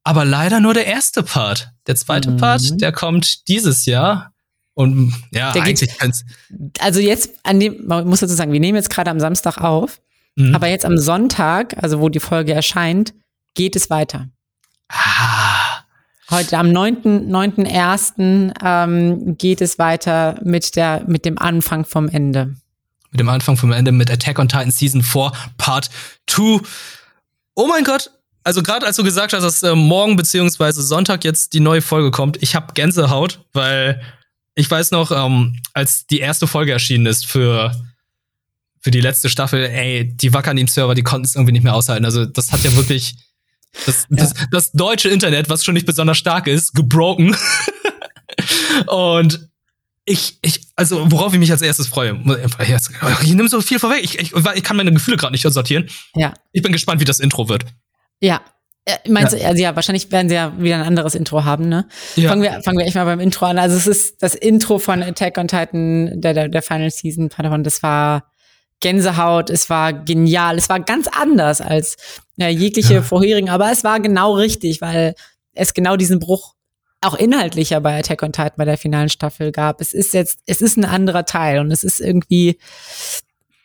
Aber leider nur der erste Part. Der zweite mhm. Part, der kommt dieses Jahr. Und ja, der eigentlich kann's. Also jetzt, an dem, man muss dazu sagen, wir nehmen jetzt gerade am Samstag auf. Mhm. Aber jetzt am Sonntag, also wo die Folge erscheint, geht es weiter. Ah. Heute am 9.1. Ähm, geht es weiter mit, der, mit dem Anfang vom Ende. Mit dem Anfang vom Ende mit Attack on Titan Season 4 Part 2. Oh mein Gott, also gerade als du gesagt hast, dass äh, morgen beziehungsweise Sonntag jetzt die neue Folge kommt, ich habe Gänsehaut, weil ich weiß noch, ähm, als die erste Folge erschienen ist für für die letzte Staffel, ey, die Wakanim-Server, die konnten es irgendwie nicht mehr aushalten. Also das hat ja wirklich das, ja. das, das deutsche Internet, was schon nicht besonders stark ist, gebroken. und ich, ich, also worauf ich mich als erstes freue, ich nehme so viel vorweg, ich, ich, ich kann meine Gefühle gerade nicht sortieren. Ja. Ich bin gespannt, wie das Intro wird. Ja. Äh, meinst ja. du, also ja, wahrscheinlich werden sie ja wieder ein anderes Intro haben, ne? Ja. Fangen wir, fangen wir echt mal beim Intro an. Also es ist das Intro von Attack on Titan, der, der, der Final Season, davon, das war Gänsehaut, es war genial, es war ganz anders als ja, jegliche ja. vorherigen, aber es war genau richtig, weil es genau diesen Bruch auch inhaltlicher bei Attack on Titan bei der finalen Staffel gab. Es ist jetzt, es ist ein anderer Teil und es ist irgendwie,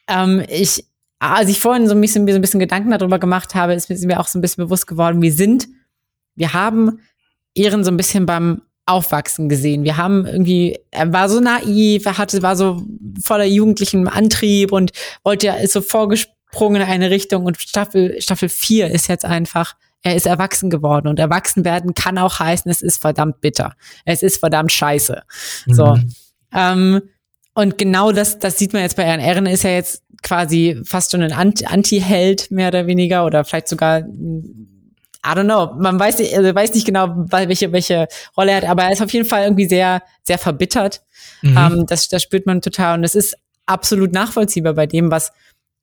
ähm, ich, als ich vorhin so ein bisschen, mir so ein bisschen Gedanken darüber gemacht habe, ist mir auch so ein bisschen bewusst geworden, wir sind, wir haben Ehren so ein bisschen beim Aufwachsen gesehen. Wir haben irgendwie, er war so naiv, er hatte, war so voller jugendlichem Antrieb und wollte ja, ist so vorgesprungen in eine Richtung und Staffel, Staffel 4 ist jetzt einfach, er ist erwachsen geworden und erwachsen werden kann auch heißen, es ist verdammt bitter. Es ist verdammt scheiße. Mhm. So. Ähm, und genau das, das sieht man jetzt bei Aaron Ehren ist ja jetzt quasi fast schon ein Anti-Held, mehr oder weniger, oder vielleicht sogar I don't know, man weiß, also weiß nicht genau, welche, welche Rolle er hat, aber er ist auf jeden Fall irgendwie sehr, sehr verbittert. Mhm. Ähm, das, das spürt man total und das ist absolut nachvollziehbar bei dem, was,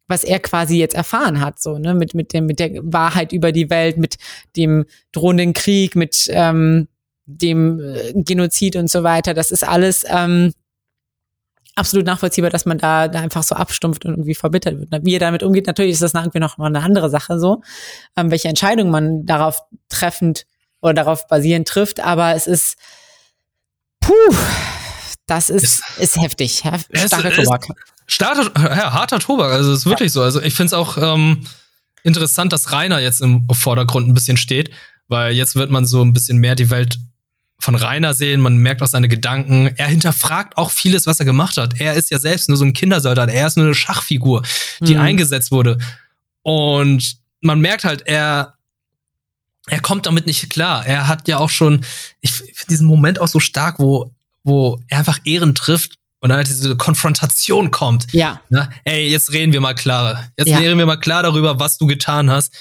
was er quasi jetzt erfahren hat, so, ne, mit, mit dem, mit der Wahrheit über die Welt, mit dem drohenden Krieg, mit ähm, dem äh, Genozid und so weiter. Das ist alles ähm, absolut nachvollziehbar, dass man da, da einfach so abstumpft und irgendwie verbittert wird. Wie er damit umgeht, natürlich ist das irgendwie noch mal eine andere Sache so, ähm, welche Entscheidung man darauf treffend oder darauf basierend trifft, aber es ist puh, das ist, ist, ist heftig. Starker Tobak. Starker, ja, harter Tobak, also es ist wirklich ja. so. Also ich finde es auch ähm, interessant, dass Rainer jetzt im Vordergrund ein bisschen steht, weil jetzt wird man so ein bisschen mehr die Welt von Rainer sehen, man merkt auch seine Gedanken. Er hinterfragt auch vieles, was er gemacht hat. Er ist ja selbst nur so ein Kindersoldat, er ist nur eine Schachfigur, die mhm. eingesetzt wurde. Und man merkt halt, er, er kommt damit nicht klar. Er hat ja auch schon, ich finde diesen Moment auch so stark, wo, wo er einfach Ehren trifft und dann halt diese Konfrontation kommt. Ja. Na, ey, jetzt reden wir mal klar. Jetzt ja. reden wir mal klar darüber, was du getan hast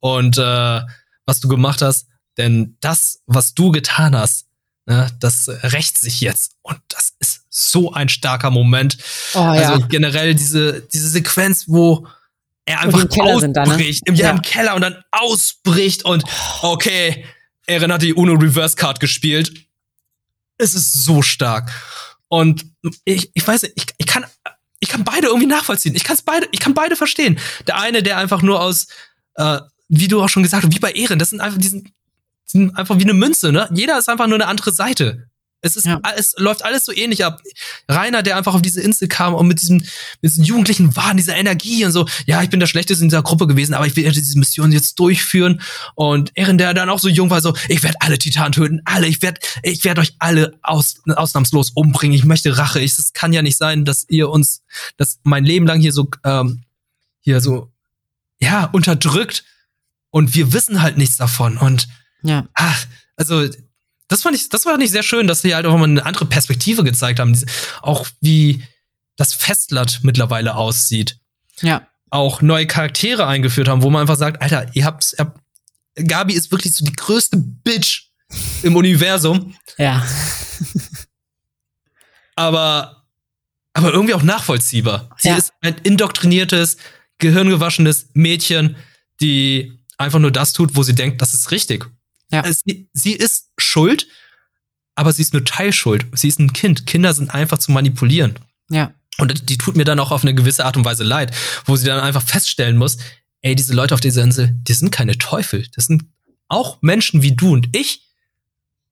und äh, was du gemacht hast. Denn das, was du getan hast, ne, das rächt sich jetzt. Und das ist so ein starker Moment. Oh, ja. Also generell diese, diese Sequenz, wo er einfach ausbricht, dann, ne? im, ja, ja, im Keller und dann ausbricht und okay, Eren hat die Uno Reverse Card gespielt. Es ist so stark. Und ich, ich weiß ich, ich kann, ich kann beide irgendwie nachvollziehen. Ich kann beide, ich kann beide verstehen. Der eine, der einfach nur aus, äh, wie du auch schon gesagt hast, wie bei Ehren, das sind einfach, diesen, sind einfach wie eine Münze, ne? Jeder ist einfach nur eine andere Seite. Es ist, ja. es läuft alles so ähnlich ab. Rainer, der einfach auf diese Insel kam und mit diesem, mit diesem jugendlichen Wahn, dieser Energie und so, ja, ich bin der Schlechteste in dieser Gruppe gewesen, aber ich will diese Mission jetzt durchführen. Und Ehren, der dann auch so jung war, so, ich werde alle Titanen töten, alle, ich werde, ich werde euch alle aus, ausnahmslos umbringen. Ich möchte Rache. Ich, es kann ja nicht sein, dass ihr uns, dass mein Leben lang hier so, ähm, hier so, ja, unterdrückt und wir wissen halt nichts davon. Und ja. Ach, also das fand ich, das war nicht sehr schön, dass sie halt auch mal eine andere Perspektive gezeigt haben. Auch wie das Festland mittlerweile aussieht. Ja. Auch neue Charaktere eingeführt haben, wo man einfach sagt, Alter, ihr habt, ihr habt Gabi ist wirklich so die größte Bitch im Universum. Ja. aber, aber irgendwie auch nachvollziehbar. Sie ja. ist ein indoktriniertes, gehirngewaschenes Mädchen, die einfach nur das tut, wo sie denkt, das ist richtig. Ja. Äh, sie, sie ist schuld, aber sie ist nur Teilschuld. Sie ist ein Kind. Kinder sind einfach zu manipulieren. Ja. Und die tut mir dann auch auf eine gewisse Art und Weise leid, wo sie dann einfach feststellen muss, ey, diese Leute auf dieser Insel, die sind keine Teufel. Das sind auch Menschen wie du und ich.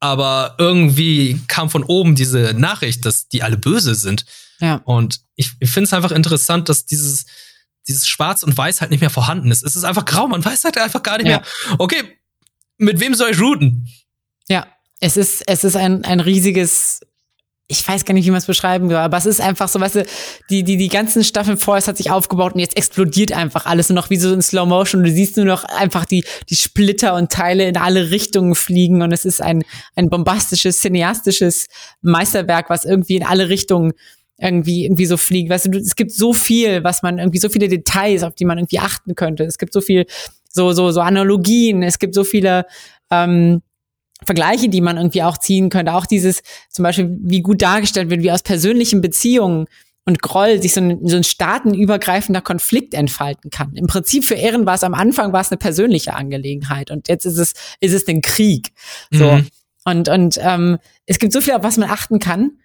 Aber irgendwie kam von oben diese Nachricht, dass die alle böse sind. Ja. Und ich, ich finde es einfach interessant, dass dieses, dieses Schwarz und Weiß halt nicht mehr vorhanden ist. Es ist einfach grau, man weiß halt einfach gar nicht ja. mehr, okay, mit wem soll ich routen? Ja, es ist, es ist ein, ein riesiges, ich weiß gar nicht, wie man es beschreiben soll, aber es ist einfach so, weißt du, die, die, die ganzen Staffeln vorher, es hat sich aufgebaut und jetzt explodiert einfach alles nur noch wie so in Slow Motion du siehst nur noch einfach die, die Splitter und Teile in alle Richtungen fliegen und es ist ein, ein bombastisches, cineastisches Meisterwerk, was irgendwie in alle Richtungen irgendwie, irgendwie so fliegt. Weißt du, es gibt so viel, was man irgendwie, so viele Details, auf die man irgendwie achten könnte. Es gibt so viel so, so, so Analogien. Es gibt so viele ähm, Vergleiche, die man irgendwie auch ziehen könnte. Auch dieses, zum Beispiel, wie gut dargestellt wird, wie aus persönlichen Beziehungen und Groll sich so ein, so ein staatenübergreifender Konflikt entfalten kann. Im Prinzip für Ehren war es am Anfang war es eine persönliche Angelegenheit und jetzt ist es ist es ein Krieg. So mhm. und und ähm, es gibt so viel, auf was man achten kann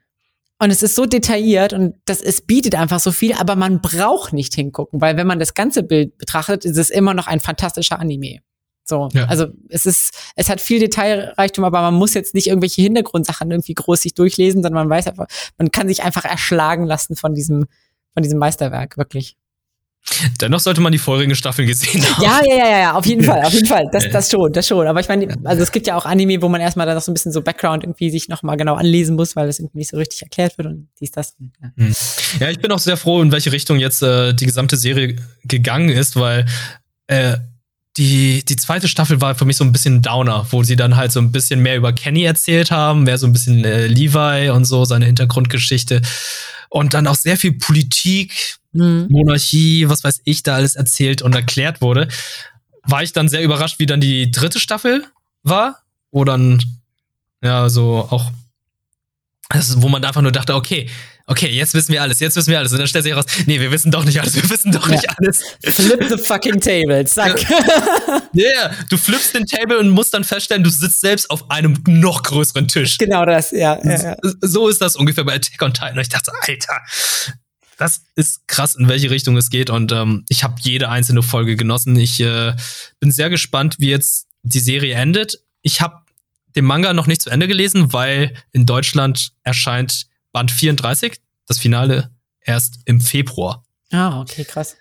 und es ist so detailliert und das, es bietet einfach so viel, aber man braucht nicht hingucken, weil wenn man das ganze Bild betrachtet, ist es immer noch ein fantastischer Anime. So, ja. also es ist, es hat viel Detailreichtum, aber man muss jetzt nicht irgendwelche Hintergrundsachen irgendwie groß sich durchlesen, sondern man weiß einfach, man kann sich einfach erschlagen lassen von diesem, von diesem Meisterwerk, wirklich. Dennoch sollte man die vorherigen Staffeln gesehen haben. Ja, ja, ja, ja, auf jeden Fall, auf jeden Fall. Das, das schon, das schon. Aber ich meine, also es gibt ja auch Anime, wo man erstmal dann noch so ein bisschen so Background irgendwie sich nochmal genau anlesen muss, weil das irgendwie nicht so richtig erklärt wird und dies, das. Ja. Hm. ja, ich bin auch sehr froh, in welche Richtung jetzt äh, die gesamte Serie gegangen ist, weil äh, die, die zweite Staffel war für mich so ein bisschen Downer, wo sie dann halt so ein bisschen mehr über Kenny erzählt haben, mehr so ein bisschen äh, Levi und so, seine Hintergrundgeschichte. Und dann auch sehr viel Politik, mhm. Monarchie, was weiß ich, da alles erzählt und erklärt wurde. War ich dann sehr überrascht, wie dann die dritte Staffel war, wo dann, ja, so auch, also wo man einfach nur dachte, okay, okay, jetzt wissen wir alles, jetzt wissen wir alles. Und dann stellt sich heraus, nee, wir wissen doch nicht alles, wir wissen doch ja. nicht alles. Flip the fucking table, zack. Ja, yeah, du flippst den Table und musst dann feststellen, du sitzt selbst auf einem noch größeren Tisch. Genau das, ja. ja, ja. So ist das ungefähr bei Attack on Titan. Und ich dachte, Alter, das ist krass, in welche Richtung es geht. Und ähm, ich habe jede einzelne Folge genossen. Ich äh, bin sehr gespannt, wie jetzt die Serie endet. Ich habe den Manga noch nicht zu Ende gelesen, weil in Deutschland erscheint Band 34, das Finale, erst im Februar. Ah, okay, krass.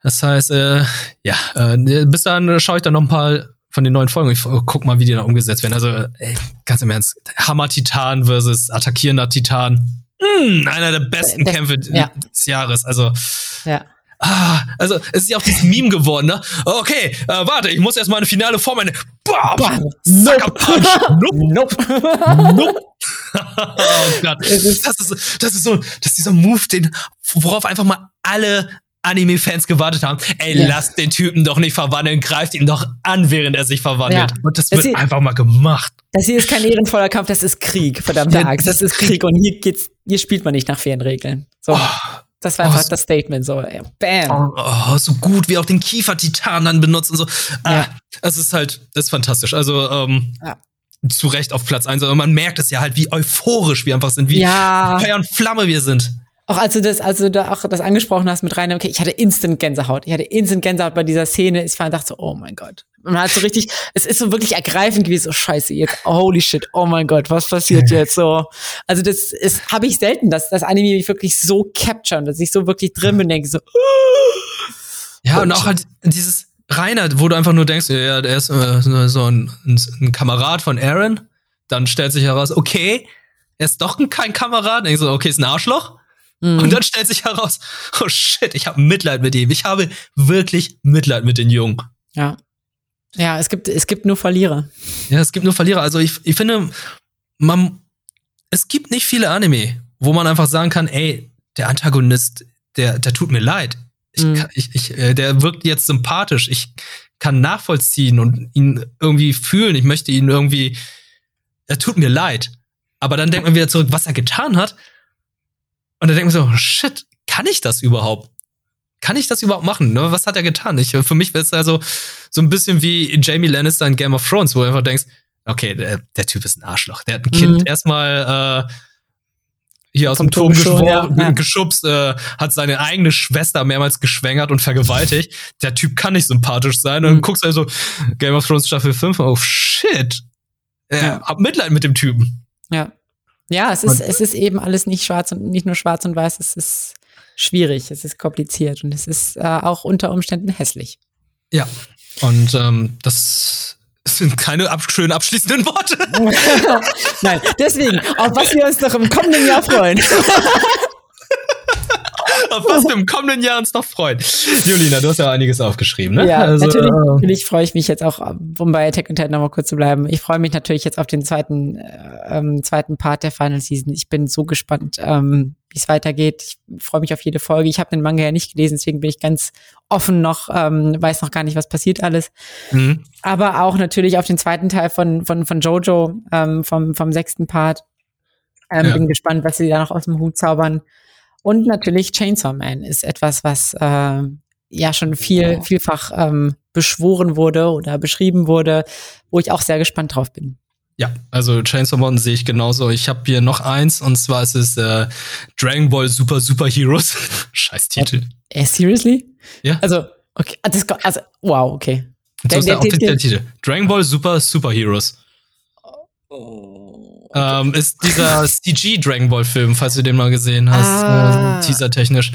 Das heißt, äh, ja, äh, bis dann schaue ich dann noch ein paar von den neuen Folgen. Ich guck mal, wie die da umgesetzt werden. Also, ey, ganz im Ernst, Hammer-Titan versus attackierender Titan hm, einer der besten das, Kämpfe ja. des Jahres. Also, ja. Ah, also es ist ja auch dieses Meme geworden, ne? Okay, äh, warte, ich muss erstmal eine finale Form eine Bam! Sucker Punch! Nope! Nope! nope. oh Gott. Das ist, das ist so, das ist dieser Move, den, worauf einfach mal alle Anime-Fans gewartet haben. Ey, ja. lasst den Typen doch nicht verwandeln, greift ihn doch an, während er sich verwandelt. Ja. Und das, das wird hier, einfach mal gemacht. Das hier ist kein ehrenvoller Kampf, das ist Krieg, verdammte ja, Axt. Das ist Krieg und hier geht's, hier spielt man nicht nach fairen Regeln. So. Oh. Das war einfach oh, das Statement, so, bam. Oh, oh, so gut, wie auch den Kiefer-Titan dann benutzt und so. Ah, ja. Es ist halt, ist fantastisch. Also, ähm, ja. zu Recht auf Platz eins. Aber man merkt es ja halt, wie euphorisch wir einfach sind, wie ja. Feuer und Flamme wir sind. Auch als du das, als du da auch das angesprochen hast mit Rainer, okay, ich hatte instant Gänsehaut. Ich hatte instant Gänsehaut bei dieser Szene. Ich war dachte so, oh mein Gott. Man hat so richtig, es ist so wirklich ergreifend gewesen, so scheiße, jetzt, holy shit, oh mein Gott, was passiert jetzt so? Also das ist, habe ich selten, dass das Anime mich wirklich so capturen, dass ich so wirklich drin bin, denke so. Ja, und auch halt dieses Rainer, wo du einfach nur denkst, ja, der ist äh, so ein, ein, ein Kamerad von Aaron. Dann stellt sich heraus, okay, er ist doch kein Kamerad. Denkst du, okay, ist ein Arschloch. Mhm. Und dann stellt sich heraus, oh shit, ich habe Mitleid mit ihm. Ich habe wirklich Mitleid mit den Jungen. Ja. Ja, es gibt, es gibt nur Verlierer. Ja, es gibt nur Verlierer. Also ich, ich finde, man, es gibt nicht viele Anime, wo man einfach sagen kann, ey, der Antagonist, der, der tut mir leid. Ich, mhm. ich, ich, äh, der wirkt jetzt sympathisch. Ich kann nachvollziehen und ihn irgendwie fühlen. Ich möchte ihn irgendwie, er tut mir leid. Aber dann denkt man wieder zurück, was er getan hat. Und dann denkt man so, shit, kann ich das überhaupt? Kann ich das überhaupt machen? Ne? Was hat er getan? Ich, für mich wäre es also so ein bisschen wie Jamie Lannister in Game of Thrones, wo du einfach denkst, okay, der, der Typ ist ein Arschloch. Der hat ein Kind mhm. erstmal äh, hier aus dem Turm schon, ja. geschubst, äh, hat seine eigene Schwester mehrmals geschwängert und vergewaltigt. Der Typ kann nicht sympathisch sein. Und dann mhm. guckst du also Game of Thrones Staffel 5, oh shit. Äh, ja. Hab Mitleid mit dem Typen. Ja. Ja, es ist, es ist eben alles nicht schwarz und nicht nur schwarz und weiß, es ist schwierig, es ist kompliziert und es ist äh, auch unter Umständen hässlich. Ja, und ähm, das sind keine ab schönen abschließenden Worte. Nein, deswegen, auf was wir uns noch im kommenden Jahr freuen. auf was wir im kommenden Jahr uns noch freuen. Julina, du hast ja einiges aufgeschrieben, ne? Ja, also, natürlich, äh, natürlich freue ich mich jetzt auch, um bei Attack on Titan nochmal kurz zu bleiben. Ich freue mich natürlich jetzt auf den zweiten, äh, ähm, zweiten Part der Final Season. Ich bin so gespannt, ähm, wie es weitergeht. Ich freue mich auf jede Folge. Ich habe den Manga ja nicht gelesen, deswegen bin ich ganz offen noch, ähm, weiß noch gar nicht, was passiert alles. Mhm. Aber auch natürlich auf den zweiten Teil von, von, von Jojo, ähm, vom, vom sechsten Part. Ähm, ja. Bin gespannt, was sie da noch aus dem Hut zaubern. Und natürlich Chainsaw Man ist etwas, was äh, ja schon viel, vielfach ähm, beschworen wurde oder beschrieben wurde, wo ich auch sehr gespannt drauf bin. Ja, also Chainsaw Man sehe ich genauso. Ich habe hier noch eins und zwar ist es äh, Dragon Ball Super Super Heroes. Scheiß Titel. Äh, seriously? Ja. Also, okay, ah, das, also, wow, okay. Der, der, der, der, Titel. Dragon Ball Super Super Heroes. Oh. Ähm, ist dieser CG Dragon Ball Film, falls du den mal gesehen hast, ah. äh, teaser-technisch.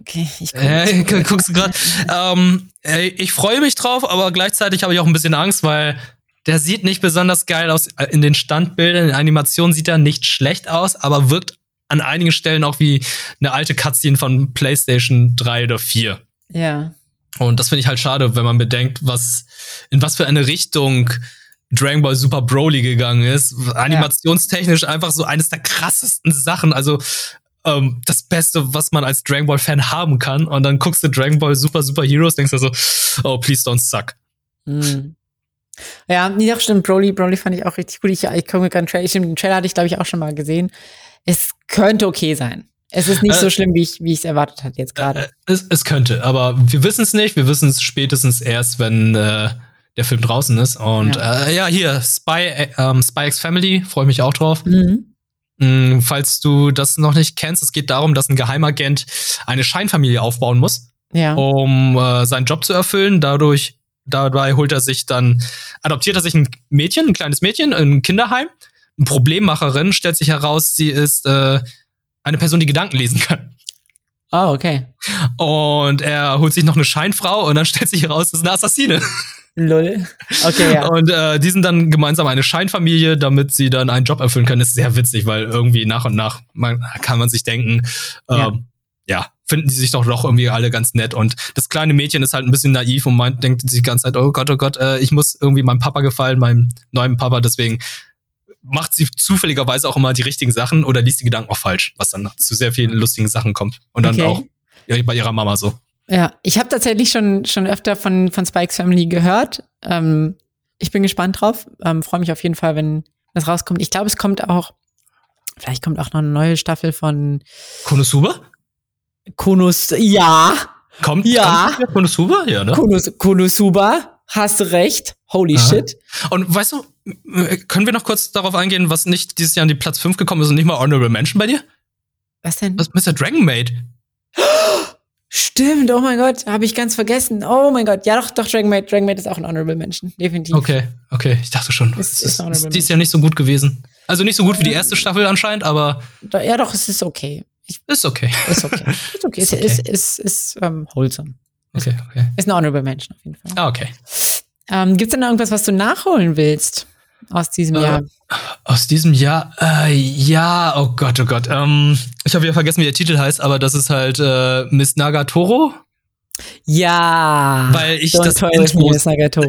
Okay, ich guck äh, guckst du gerade. Ähm, ich freue mich drauf, aber gleichzeitig habe ich auch ein bisschen Angst, weil der sieht nicht besonders geil aus. Äh, in den Standbildern, in der Animation sieht er nicht schlecht aus, aber wirkt an einigen Stellen auch wie eine alte Cutscene von PlayStation 3 oder 4. Ja. Und das finde ich halt schade, wenn man bedenkt, was, in was für eine Richtung Dragon Ball Super Broly gegangen ist. Animationstechnisch einfach so eines der krassesten Sachen. Also ähm, das Beste, was man als Dragon Ball Fan haben kann. Und dann guckst du Dragon Ball Super Super Heroes, denkst du so, oh, please don't suck. Mhm. Ja, nee, doch stimmt. Broly, Broly fand ich auch richtig gut. Ich, ich komme gerade Trailer. Den Trailer hatte ich, glaube ich, auch schon mal gesehen. Es könnte okay sein. Es ist nicht äh, so schlimm, wie ich wie ich es erwartet hatte jetzt gerade. Äh, es, es könnte, aber wir wissen es nicht. Wir wissen es spätestens erst, wenn äh, der Film draußen ist. Und ja, äh, ja hier, Spy, äh, ähm, Spy X Family, freue mich auch drauf. Mhm. Mm, falls du das noch nicht kennst, es geht darum, dass ein Geheimagent eine Scheinfamilie aufbauen muss, ja. um äh, seinen Job zu erfüllen. Dadurch, dabei holt er sich dann, adoptiert er sich ein Mädchen, ein kleines Mädchen, ein Kinderheim. Eine Problemmacherin stellt sich heraus, sie ist äh, eine Person, die Gedanken lesen kann. Oh, okay. Und er holt sich noch eine Scheinfrau und dann stellt sich heraus, das ist eine Assassine. Lol. Okay, ja. Und äh, die sind dann gemeinsam eine Scheinfamilie, damit sie dann einen Job erfüllen können. Das ist sehr witzig, weil irgendwie nach und nach man, kann man sich denken, äh, ja. ja. finden die sich doch doch irgendwie alle ganz nett. Und das kleine Mädchen ist halt ein bisschen naiv und meint, denkt sich die ganze Zeit, oh Gott, oh Gott, äh, ich muss irgendwie meinem Papa gefallen, meinem neuen Papa, deswegen macht sie zufälligerweise auch immer die richtigen Sachen oder liest die Gedanken auch falsch, was dann zu sehr vielen lustigen Sachen kommt. Und dann okay. auch bei ihrer Mama so. Ja, ich habe tatsächlich schon, schon öfter von, von Spikes Family gehört. Ähm, ich bin gespannt drauf. Ähm, Freue mich auf jeden Fall, wenn das rauskommt. Ich glaube, es kommt auch, vielleicht kommt auch noch eine neue Staffel von Konosuba? Konus, ja. Kommt, ja. Kommt Konosuba? Ja, ne? Konus, Konosuba, hast du recht. Holy Aha. shit. Und weißt du, können wir noch kurz darauf eingehen, was nicht dieses Jahr an die Platz 5 gekommen ist und nicht mal Honorable Mention bei dir? Was denn? Was Mr. Dragon Maid. Stimmt, oh mein Gott, habe ich ganz vergessen. Oh mein Gott, ja doch, doch, Dragon Maid, Dragon Maid ist auch ein Honorable Mention, definitiv. Okay, okay, ich dachte schon. Es ist, ist, ist dies Jahr nicht so gut gewesen. Also nicht so gut wie die erste Staffel anscheinend, aber. Ja, doch, es ist okay. Ich, ist okay. Ist okay. Ist okay. ist, okay. ist, ist, ist, ähm, wholesome. Okay, okay. Ist ein Honorable Mention auf jeden Fall. Ah, okay. Ähm, Gibt es denn irgendwas, was du nachholen willst aus diesem äh, Jahr? Aus diesem Jahr? Äh, ja, oh Gott, oh Gott. Ähm, ich habe ja vergessen, wie der Titel heißt, aber das ist halt äh, Miss Nagatoro. Ja. Weil ich das Intro,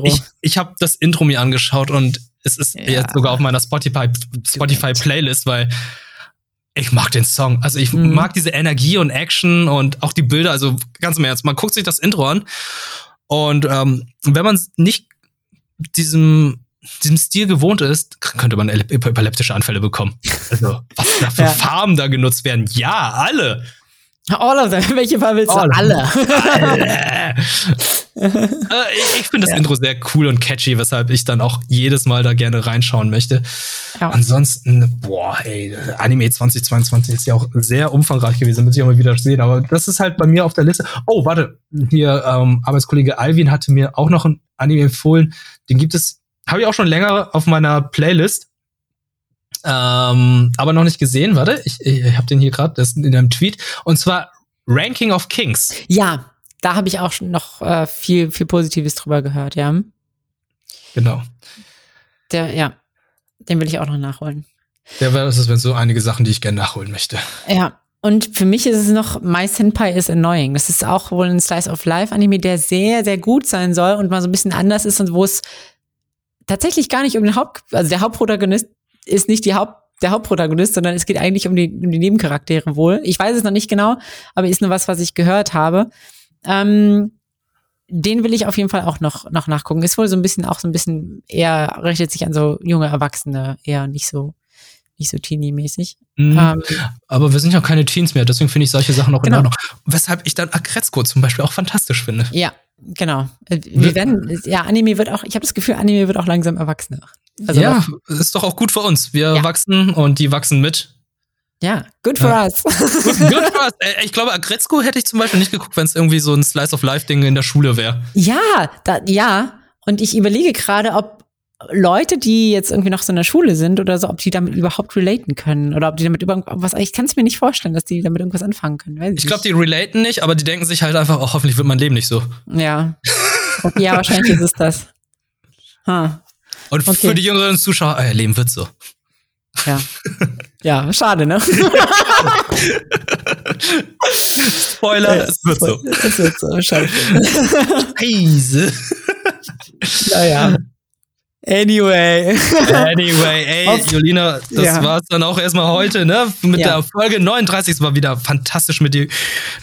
ich, ich habe das Intro mir angeschaut und es ist ja. jetzt sogar auf meiner Spotify Spotify Playlist, weil ich mag den Song. Also ich mhm. mag diese Energie und Action und auch die Bilder. Also ganz im Ernst, man guckt sich das Intro an und ähm, wenn man nicht diesem diesem Stil gewohnt ist, könnte man epileptische Anfälle bekommen. Also, was da für ja. Farben da genutzt werden. Ja, alle. All of them. Welche Farbe willst du? All alle. alle. Äh, ich finde das ja. Intro sehr cool und catchy, weshalb ich dann auch jedes Mal da gerne reinschauen möchte. Ja. Ansonsten, boah, ey, Anime 2022 ist ja auch sehr umfangreich gewesen, muss ich auch mal wieder sehen. Aber das ist halt bei mir auf der Liste. Oh, warte, hier, ähm, Arbeitskollege Alvin hatte mir auch noch ein Anime empfohlen. Den gibt es habe ich auch schon länger auf meiner Playlist. Ähm, aber noch nicht gesehen. Warte, ich, ich habe den hier gerade, das ist in einem Tweet. Und zwar Ranking of Kings. Ja, da habe ich auch schon noch äh, viel, viel Positives drüber gehört, ja. Genau. Der, ja, den will ich auch noch nachholen. Der wäre das sind so einige Sachen, die ich gerne nachholen möchte. Ja. Und für mich ist es noch My Senpai is Annoying. Das ist auch wohl ein Slice of Life Anime, der sehr, sehr gut sein soll und mal so ein bisschen anders ist und wo es tatsächlich gar nicht um den Haupt, also der Hauptprotagonist ist nicht die Haupt, der Hauptprotagonist, sondern es geht eigentlich um die, um die Nebencharaktere wohl. Ich weiß es noch nicht genau, aber ist nur was, was ich gehört habe. Ähm, den will ich auf jeden Fall auch noch, noch nachgucken. Ist wohl so ein bisschen, auch so ein bisschen eher, richtet sich an so junge Erwachsene, eher nicht so, nicht so teeny-mäßig. Mhm. Ähm, aber wir sind ja keine Teens mehr, deswegen finde ich solche Sachen auch genau. in Ordnung. Weshalb ich dann Akretzko zum Beispiel auch fantastisch finde. Ja, Genau. Äh, wir werden, ja, Anime wird auch, ich habe das Gefühl, Anime wird auch langsam erwachsener. Also ja, noch, ist doch auch gut für uns. Wir ja. wachsen und die wachsen mit. Ja, good for ja. us. good, good for us. Ich glaube, Agretzko hätte ich zum Beispiel nicht geguckt, wenn es irgendwie so ein Slice of Life-Ding in der Schule wäre. Ja, da, ja. Und ich überlege gerade, ob Leute, die jetzt irgendwie noch so in der Schule sind oder so, ob die damit überhaupt relaten können oder ob die damit irgendwas, ich kann es mir nicht vorstellen, dass die damit irgendwas anfangen können. Ich glaube, die relaten nicht, aber die denken sich halt einfach, oh, hoffentlich wird mein Leben nicht so. Ja. Ja, wahrscheinlich ist es das. Huh. Und okay. für die jüngeren Zuschauer, euer Leben wird so. Ja. Ja, schade, ne? Spoiler, es wird so. Es wird so, scheiße. Heise. Naja. Anyway. Anyway, ey, Auf, Jolina, das ja. war's dann auch erstmal heute, ne? Mit ja. der Folge 39. Es war wieder fantastisch, mit dir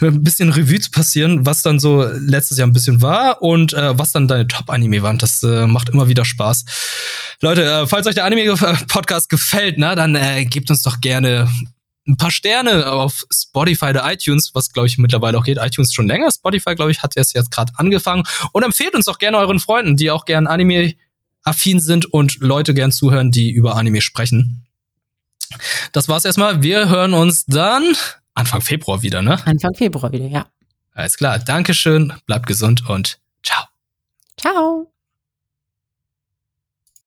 ein bisschen Revue zu passieren, was dann so letztes Jahr ein bisschen war und äh, was dann deine Top-Anime waren. Das äh, macht immer wieder Spaß. Leute, äh, falls euch der Anime-Podcast gefällt, ne, dann äh, gebt uns doch gerne ein paar Sterne auf Spotify oder iTunes, was glaube ich mittlerweile auch geht. iTunes schon länger. Spotify, glaube ich, hat es jetzt gerade angefangen. Und empfehlt uns doch gerne euren Freunden, die auch gerne Anime affin sind und Leute gern zuhören, die über Anime sprechen. Das war's erstmal. Wir hören uns dann Anfang Februar wieder, ne? Anfang Februar wieder, ja. Alles klar. Dankeschön. Bleibt gesund und ciao. Ciao.